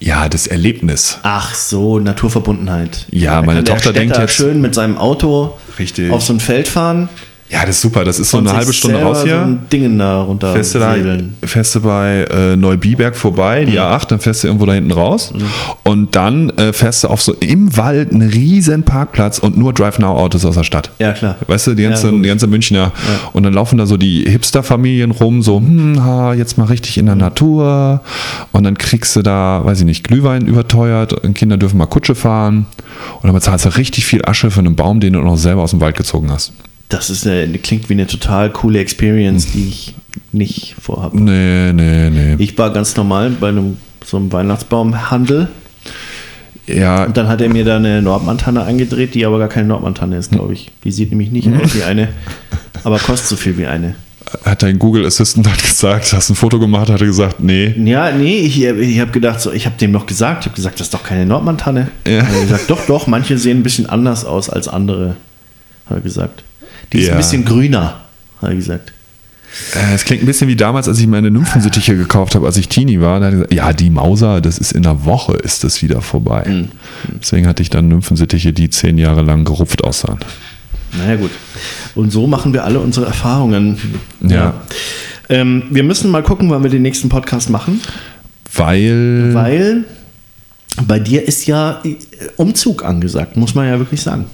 Ja, das Erlebnis.
Ach so, Naturverbundenheit.
Ja, meine Tochter denkt jetzt-
schön mit seinem Auto
Richtig.
auf so ein Feld fahren.
Ja, das ist super. Das ist so eine halbe Stunde raus
So
hier.
ein Dingen da runter
fährst du, da, fährst du bei äh, Neubiberg vorbei,
Mhm.
die A8, dann fährst du irgendwo da hinten raus und dann äh, fährst du auf so im Wald einen riesen Parkplatz und nur Drive-Now-Autos aus der Stadt.
Ja, klar.
Weißt du, die ganze,
Ja,
die ganze Münchner. Und dann laufen da so die Hipster-Familien rum, so, hm, ha, jetzt mal richtig in der Natur. Und dann kriegst du da, weiß ich nicht, Glühwein überteuert. Und Kinder dürfen mal Kutsche fahren. Und dann bezahlst du richtig viel Asche für einen Baum, den du noch selber aus dem Wald gezogen hast.
Das ist eine, klingt wie eine total coole Experience, die ich nicht vorhabe.
Nee, nee, nee.
Ich war ganz normal bei einem so einem Weihnachtsbaumhandel
ja,
und dann hat er mir da eine Nordmantanne angedreht, die aber gar keine Nordmantanne ist, glaube ich. Die sieht nämlich nicht aus wie eine, aber kostet so viel wie eine.
hat dein Google Assistant halt gesagt, hast ein Foto gemacht, hat er gesagt, nee.
Ja, nee, ich, ich habe gedacht, so, ich habe dem noch gesagt, ich habe gesagt, das ist doch keine Nordmantanne.
Ja.
Hat er gesagt, doch, doch, manche sehen ein bisschen anders aus als andere, hat er gesagt. Die ist
Ja.
ein bisschen grüner, hat er gesagt.
Äh, Es klingt ein bisschen wie damals, als ich meine Nymphensittiche gekauft habe, als ich Teenie war. Da hat gesagt, ja, die Mauser, das ist in einer Woche, ist das wieder vorbei.
Mhm.
Deswegen hatte ich dann Nymphensittiche, die zehn Jahre lang gerupft aussahen.
Naja, gut. Und so machen wir alle unsere Erfahrungen.
Ja.
Ähm, wir müssen mal gucken, wann wir den nächsten Podcast machen,
Weil,
weil bei dir ist ja Umzug angesagt, muss man ja wirklich sagen.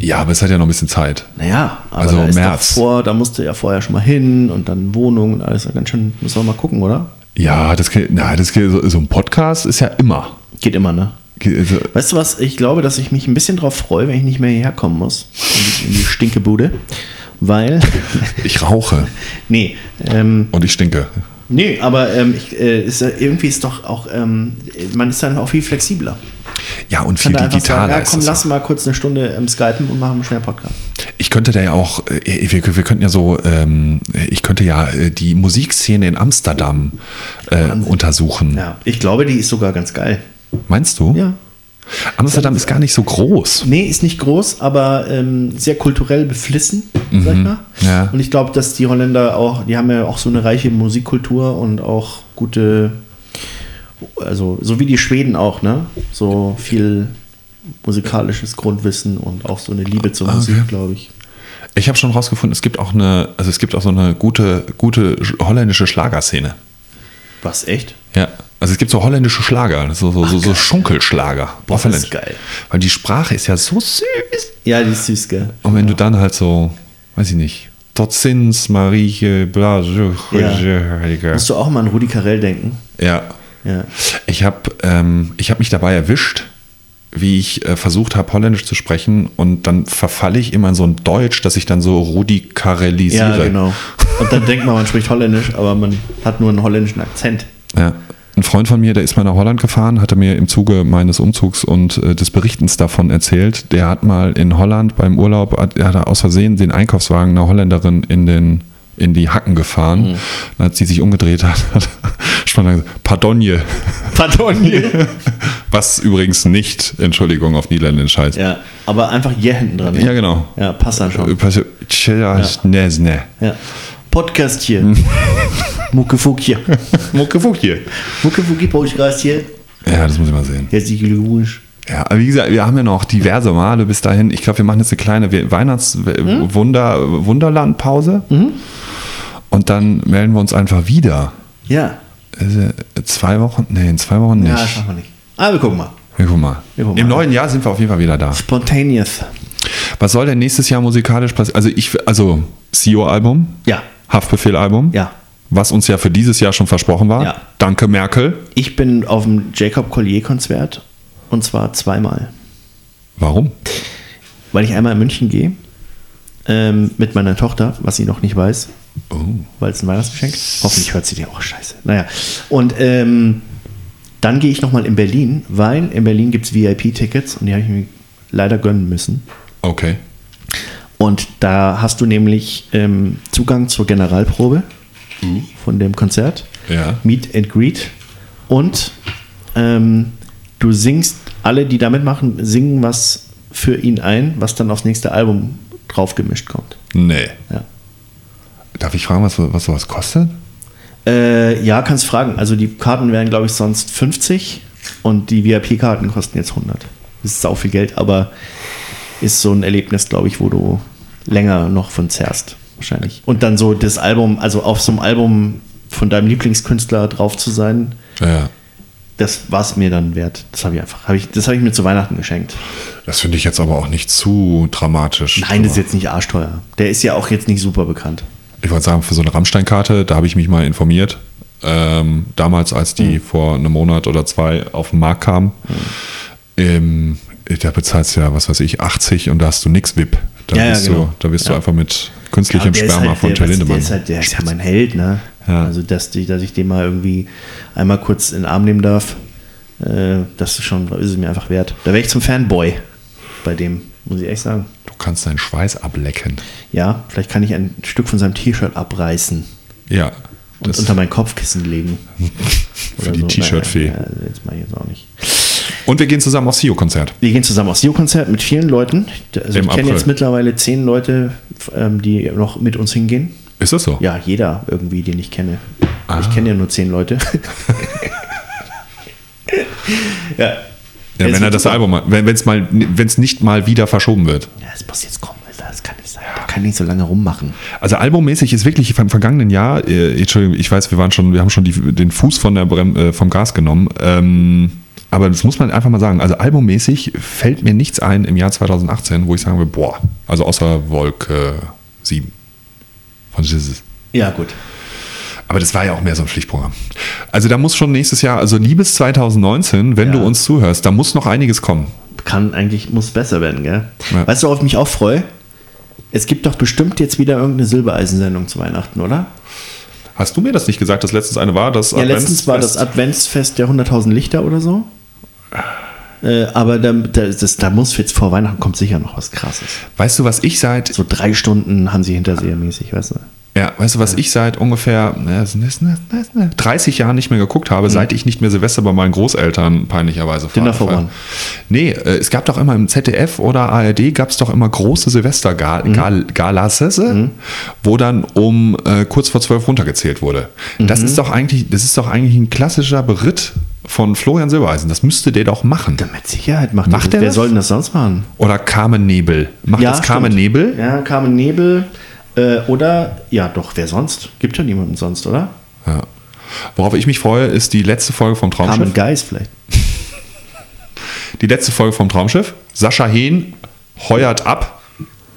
Ja, aber es hat ja noch ein bisschen Zeit.
Naja, aber
Also
da ist
März.
Doch vor, da musst du ja vorher schon mal hin und dann Wohnung und alles. Ganz schön, müssen wir mal gucken, oder?
Ja, das, geht- na, das geht- so, so ein Podcast ist ja immer.
Geht immer, ne?
Also-
Weißt du was? Ich glaube, dass ich mich ein bisschen drauf freue, wenn ich nicht mehr hierher kommen muss. In die, in die Stinkebude. Weil.
Ich rauche
nee, ähm,
und ich stinke.
Nee, aber ähm, ich, äh, ist, ja- irgendwie ist doch auch. Ähm, man ist dann auch viel flexibler.
Ja, und viel
einfach sagen,
digitaler
ja, komm, lass mal kurz eine Stunde ähm, skypen und machen schnell Podcast.
Ich könnte da ja auch, äh, wir, wir könnten ja so, ähm, ich könnte ja äh, die Musikszene in Amsterdam äh, untersuchen.
Ja, ich glaube, die ist sogar ganz geil.
Meinst du?
Ja.
Amsterdam ist gar nicht so groß.
Nee, ist nicht groß, aber ähm, sehr kulturell beflissen, sag ich mal.
Ja.
Und ich glaube, dass die Holländer auch, die haben ja auch so eine reiche Musikkultur und auch gute, also so wie die Schweden auch, ne? So viel musikalisches Grundwissen und auch so eine Liebe zur
Okay.
Musik, glaube ich.
Ich habe schon rausgefunden, es gibt auch eine, also es gibt auch so eine gute, gute sch- holländische Schlagerszene.
Was, echt?
Ja. Also es gibt so holländische Schlager, so, so, so, so Schunkelschlager.
Das ist geil.
Weil die Sprache ist ja so süß.
Ja, die ist süß, gell?
Und wenn du dann halt so, weiß ich nicht, Tot ziens, Marieke, bla,
Ja. Musst du auch mal an Rudi Carell denken?
ja.
Ja.
Ich habe ähm, ich hab mich dabei erwischt, wie ich äh, versucht habe, Holländisch zu sprechen und dann verfalle ich immer in so ein Deutsch, dass ich dann so Rudi Karellisiere.
Ja, genau. Und dann denkt man, man spricht Holländisch, aber man hat nur einen holländischen Akzent.
Ja. Ein Freund von mir, der ist mal nach Holland gefahren, hatte mir im Zuge meines Umzugs und äh, des Berichtens davon erzählt. Der hat mal in Holland beim Urlaub, hat, er hat aus Versehen den Einkaufswagen einer Holländerin in den in die Hacken gefahren. Dann hat sie sich umgedreht, hat, hat spontan gesagt, Pardonje.
Pardon.
Was übrigens nicht, Entschuldigung, auf Niederländisch heißt.
ja, aber einfach hier hinten dran. ne?
Ja, genau.
Ja, passt dann schon.
Äh, Tja, ne, ne.
Ja. Podcast hier. Muckefuck hier.
Muckefuck hier.
Muckefucki Podcast hier.
Ja, das muss ich mal sehen.
Herzlichen Glückwunsch.
Ja, aber wie gesagt, wir haben ja noch diverse Male bis dahin. Ich glaube, wir machen jetzt eine kleine Weihnachts-Wunder-Wunderland-Pause. Und dann melden wir uns einfach wieder.
Ja.
Zwei Wochen? Nee, in zwei Wochen nicht.
Ja, das machen wir nicht. Aber wir gucken mal.
Wir gucken mal.
Wir gucken
Im
mal.
neuen Jahr sind wir auf jeden Fall wieder da.
Spontaneous.
Was soll denn nächstes Jahr musikalisch passieren? Also, ich, also, CEO-Album,
Ja.
Haftbefehl-Album,
Ja.
was uns ja für dieses Jahr schon versprochen war.
Ja.
Danke, Merkel.
Ich bin auf dem Jacob Collier-Konzert und zwar zweimal.
Warum?
Weil ich einmal in München gehe ähm, mit meiner Tochter, was sie noch nicht weiß,
Oh.
weil es ein Weihnachtsgeschenk Hoffentlich hört sie dir auch scheiße. Naja. Und ähm, dann gehe ich nochmal in Berlin, weil in Berlin gibt es VIP-Tickets und die habe ich mir leider gönnen müssen.
Okay.
Und da hast du nämlich ähm, Zugang zur Generalprobe von dem Konzert.
Ja.
Meet and Greet. Und ähm, du singst, alle, die da mitmachen, singen was für ihn ein, was dann aufs nächste Album drauf gemischt kommt.
Nee.
Ja.
Darf ich fragen, was, was sowas kostet?
Äh, ja, kannst fragen. Also die Karten wären, glaube ich, sonst 50 und die VIP-Karten kosten jetzt 100. Das ist sau viel Geld, aber ist so ein Erlebnis, glaube ich, wo du länger noch von zerrst, wahrscheinlich. Und dann so das Album, also auf so einem Album von deinem Lieblingskünstler drauf zu sein,
Ja.
das war es mir dann wert. Das habe ich einfach, hab ich, das habe ich mir zu Weihnachten geschenkt.
Das finde ich jetzt aber auch nicht zu dramatisch.
Nein, das ist jetzt nicht arschteuer. Der ist ja auch jetzt nicht super bekannt.
Ich wollte sagen, für so eine Rammstein-Karte, da habe ich mich mal informiert. Ähm, damals, als die
Hm.
vor einem Monat oder zwei auf den Markt kam, ähm, da bezahlst du ja, was weiß ich, 80 und da hast du nix VIP. Da
Ja, ja,
bist,
genau.
du, da bist du
Ja.
einfach mit künstlichem
ist
Sperma
halt
von Till Lindemann.
Der ist halt der ist ja mein Held, ne?
Ja.
Also, dass, die, dass ich den mal irgendwie einmal kurz in den Arm nehmen darf, äh, das ist schon, ist es mir einfach wert. Da wäre ich zum Fanboy bei dem, muss ich echt sagen.
du kannst deinen Schweiß ablecken.
Ja, vielleicht kann ich ein Stück von seinem T-Shirt abreißen
Ja.
und unter mein Kopfkissen legen.
Für die T-Shirt-Fee.
Naja, Ja, jetzt mache ich jetzt auch nicht.
Und wir gehen zusammen aufs SEO-Konzert.
Wir gehen zusammen aufs SEO-Konzert mit vielen Leuten. Also
Im
ich kenne jetzt mittlerweile zehn Leute, ähm, die noch mit uns hingehen.
Ist das so?
Ja, jeder irgendwie, den ich kenne.
Ah.
Ich kenne ja nur zehn Leute. ja.
Ja, wenn er das
super.
Album, mal- wenn es mal, wenn es nicht mal wieder verschoben wird.
Ja, es muss jetzt kommen, Alter. Das kann nicht sein. Da kann nicht so lange rummachen.
Also albummäßig ist wirklich vom vergangenen Jahr, äh, Entschuldigung, ich weiß, wir waren schon, wir haben schon die, den Fuß von der Brem, äh, vom Gas genommen. Ähm, aber das muss man einfach mal sagen. Also albummäßig fällt mir nichts ein im Jahr 2018, wo ich sagen würde, boah, also außer Wolke 7 von Jesus.
Ja, gut.
Aber das war ja auch mehr so ein Pflichtprogramm. Also da muss schon nächstes Jahr, also liebes 2019, wenn
Ja.
du uns zuhörst, da muss noch einiges kommen.
Kann eigentlich, muss besser werden, gell?
Ja.
Weißt du, worauf ich mich auch freue? Es gibt doch bestimmt jetzt wieder irgendeine Silbereisensendung zu Weihnachten, oder?
Hast du mir das nicht gesagt, dass letztens eine war? Das
Ja, letztens war das Adventsfest der 100.000 Lichter oder so. Äh, aber da, da, das, da muss jetzt vor Weihnachten kommt sicher noch was krasses.
Weißt du, was ich seit
So drei Stunden haben sie hintersehermäßig, weißt du?
Ja, weißt du, was ich seit ungefähr na, das ist eine- das ist eine 30 Jahren nicht mehr geguckt habe, seit ich nicht mehr Silvester bei meinen Großeltern peinlicherweise
Mhm. Dinner for. One.
Nee, äh, es gab doch immer im ZDF oder ARD gab es doch immer große
Mhm.
Silvester-Galas, wo dann um äh, kurz vor zwölf runtergezählt wurde.
Mhm.
Das ist doch eigentlich, das ist doch eigentlich ein klassischer Beritt von Florian Silbereisen. Das müsste der doch machen.
Mit Sicherheit macht,
Macht der
Wer
das?
soll denn das sonst machen?
Oder Carmen Nebel. Macht das Carmen
stimmt.
Nebel?
Ja, Carmen Nebel. Äh, oder, ja, doch, wer sonst? Gibt ja niemanden sonst, oder?
Ja. Worauf ich mich freue, ist die letzte Folge vom Traumschiff.
Carmen Geis vielleicht.
Die letzte Folge vom Traumschiff. Sascha Hehn heuert ab.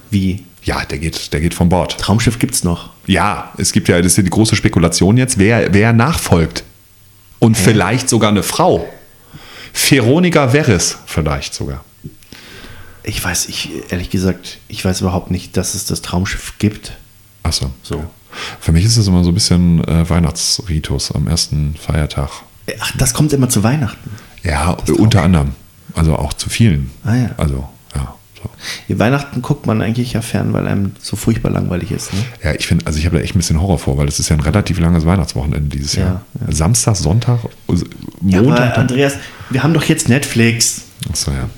Wie?
Ja, der geht, der geht von Bord.
Traumschiff gibt's noch.
Ja, es gibt ja, das ist ja die große Spekulation jetzt, wer, wer nachfolgt. Und vielleicht sogar eine Frau. Veronika Veres vielleicht sogar.
Ich weiß, ich, ehrlich gesagt, ich weiß überhaupt nicht, dass es das Traumschiff gibt.
Achso.
So.
Für mich ist es immer so ein bisschen äh, Weihnachtsritus am ersten Feiertag.
Ach, das kommt immer zu Weihnachten.
Ja, unter anderem. Also auch zu vielen.
Ah, ja.
Also. So.
Die Weihnachten guckt man eigentlich ja fern, weil einem so furchtbar langweilig ist. Ne?
Ja, ich finde, also ich habe da echt ein bisschen Horror vor, weil es ist ja ein relativ langes Weihnachtswochenende dieses
Ja,
Jahr.
ja.
Samstag, Sonntag,
Ja, aber
Montag. dann-
Andreas, wir haben doch jetzt Netflix.
Achso, ja.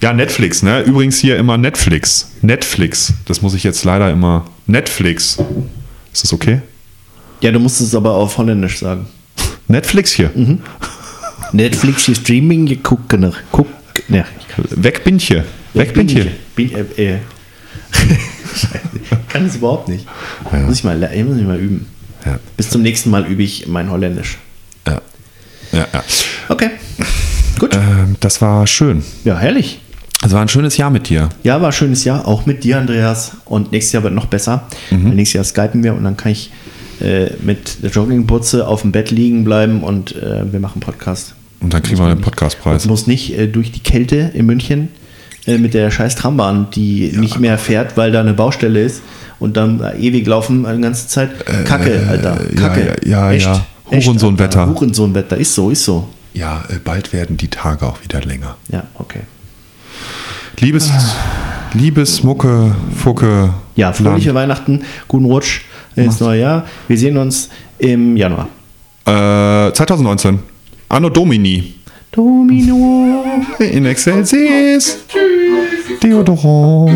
Ja, Netflix, ne? Übrigens hier immer Netflix. Netflix. Das muss ich jetzt leider immer. Netflix. Ist das okay?
Ja, du musst es aber auf Holländisch sagen.
Netflix hier.
Mhm. Netflix ist Streaming, je gucken. Guck, ne,
Weg bin ich hier. Weg bin ich hier.
Bin, äh, äh. Ich kann es überhaupt nicht. Muss, ich mal, muss ich mal üben.
Ja.
Bis zum nächsten Mal übe ich mein Holländisch.
Ja. Ja, ja.
Okay. Gut.
Ähm, das war schön.
Ja, herrlich.
Es war ein schönes Jahr mit dir.
Ja, war ein schönes Jahr, auch mit dir, Andreas. Und nächstes Jahr wird noch besser.
Mhm.
Nächstes Jahr skypen wir und dann kann ich äh, mit der Joggingbutze auf dem Bett liegen bleiben und äh, wir machen Podcast.
Und dann kriegen wir den Podcastpreis.
Muss nicht äh, durch die Kälte in München äh, mit der scheiß Trambahn, die nicht mehr fährt, weil da eine Baustelle ist und dann da ewig laufen die ganze Zeit. Kacke, Alter.
Äh, ja,
Kacke.
ja, ja, ja. Hurensohnwetter.
Alter. Hurensohnwetter. Ist so, ist so.
Ja, äh, bald werden die Tage auch wieder länger.
Ja, okay.
Liebes, liebes Mucke, Fucke.
Ja, fröhliche
Land.
Weihnachten, guten Rutsch ins neue Jahr. Wir sehen uns im Januar.
Äh, 2019. Anno Domini.
Domino.
In Excelsis. Deodorant.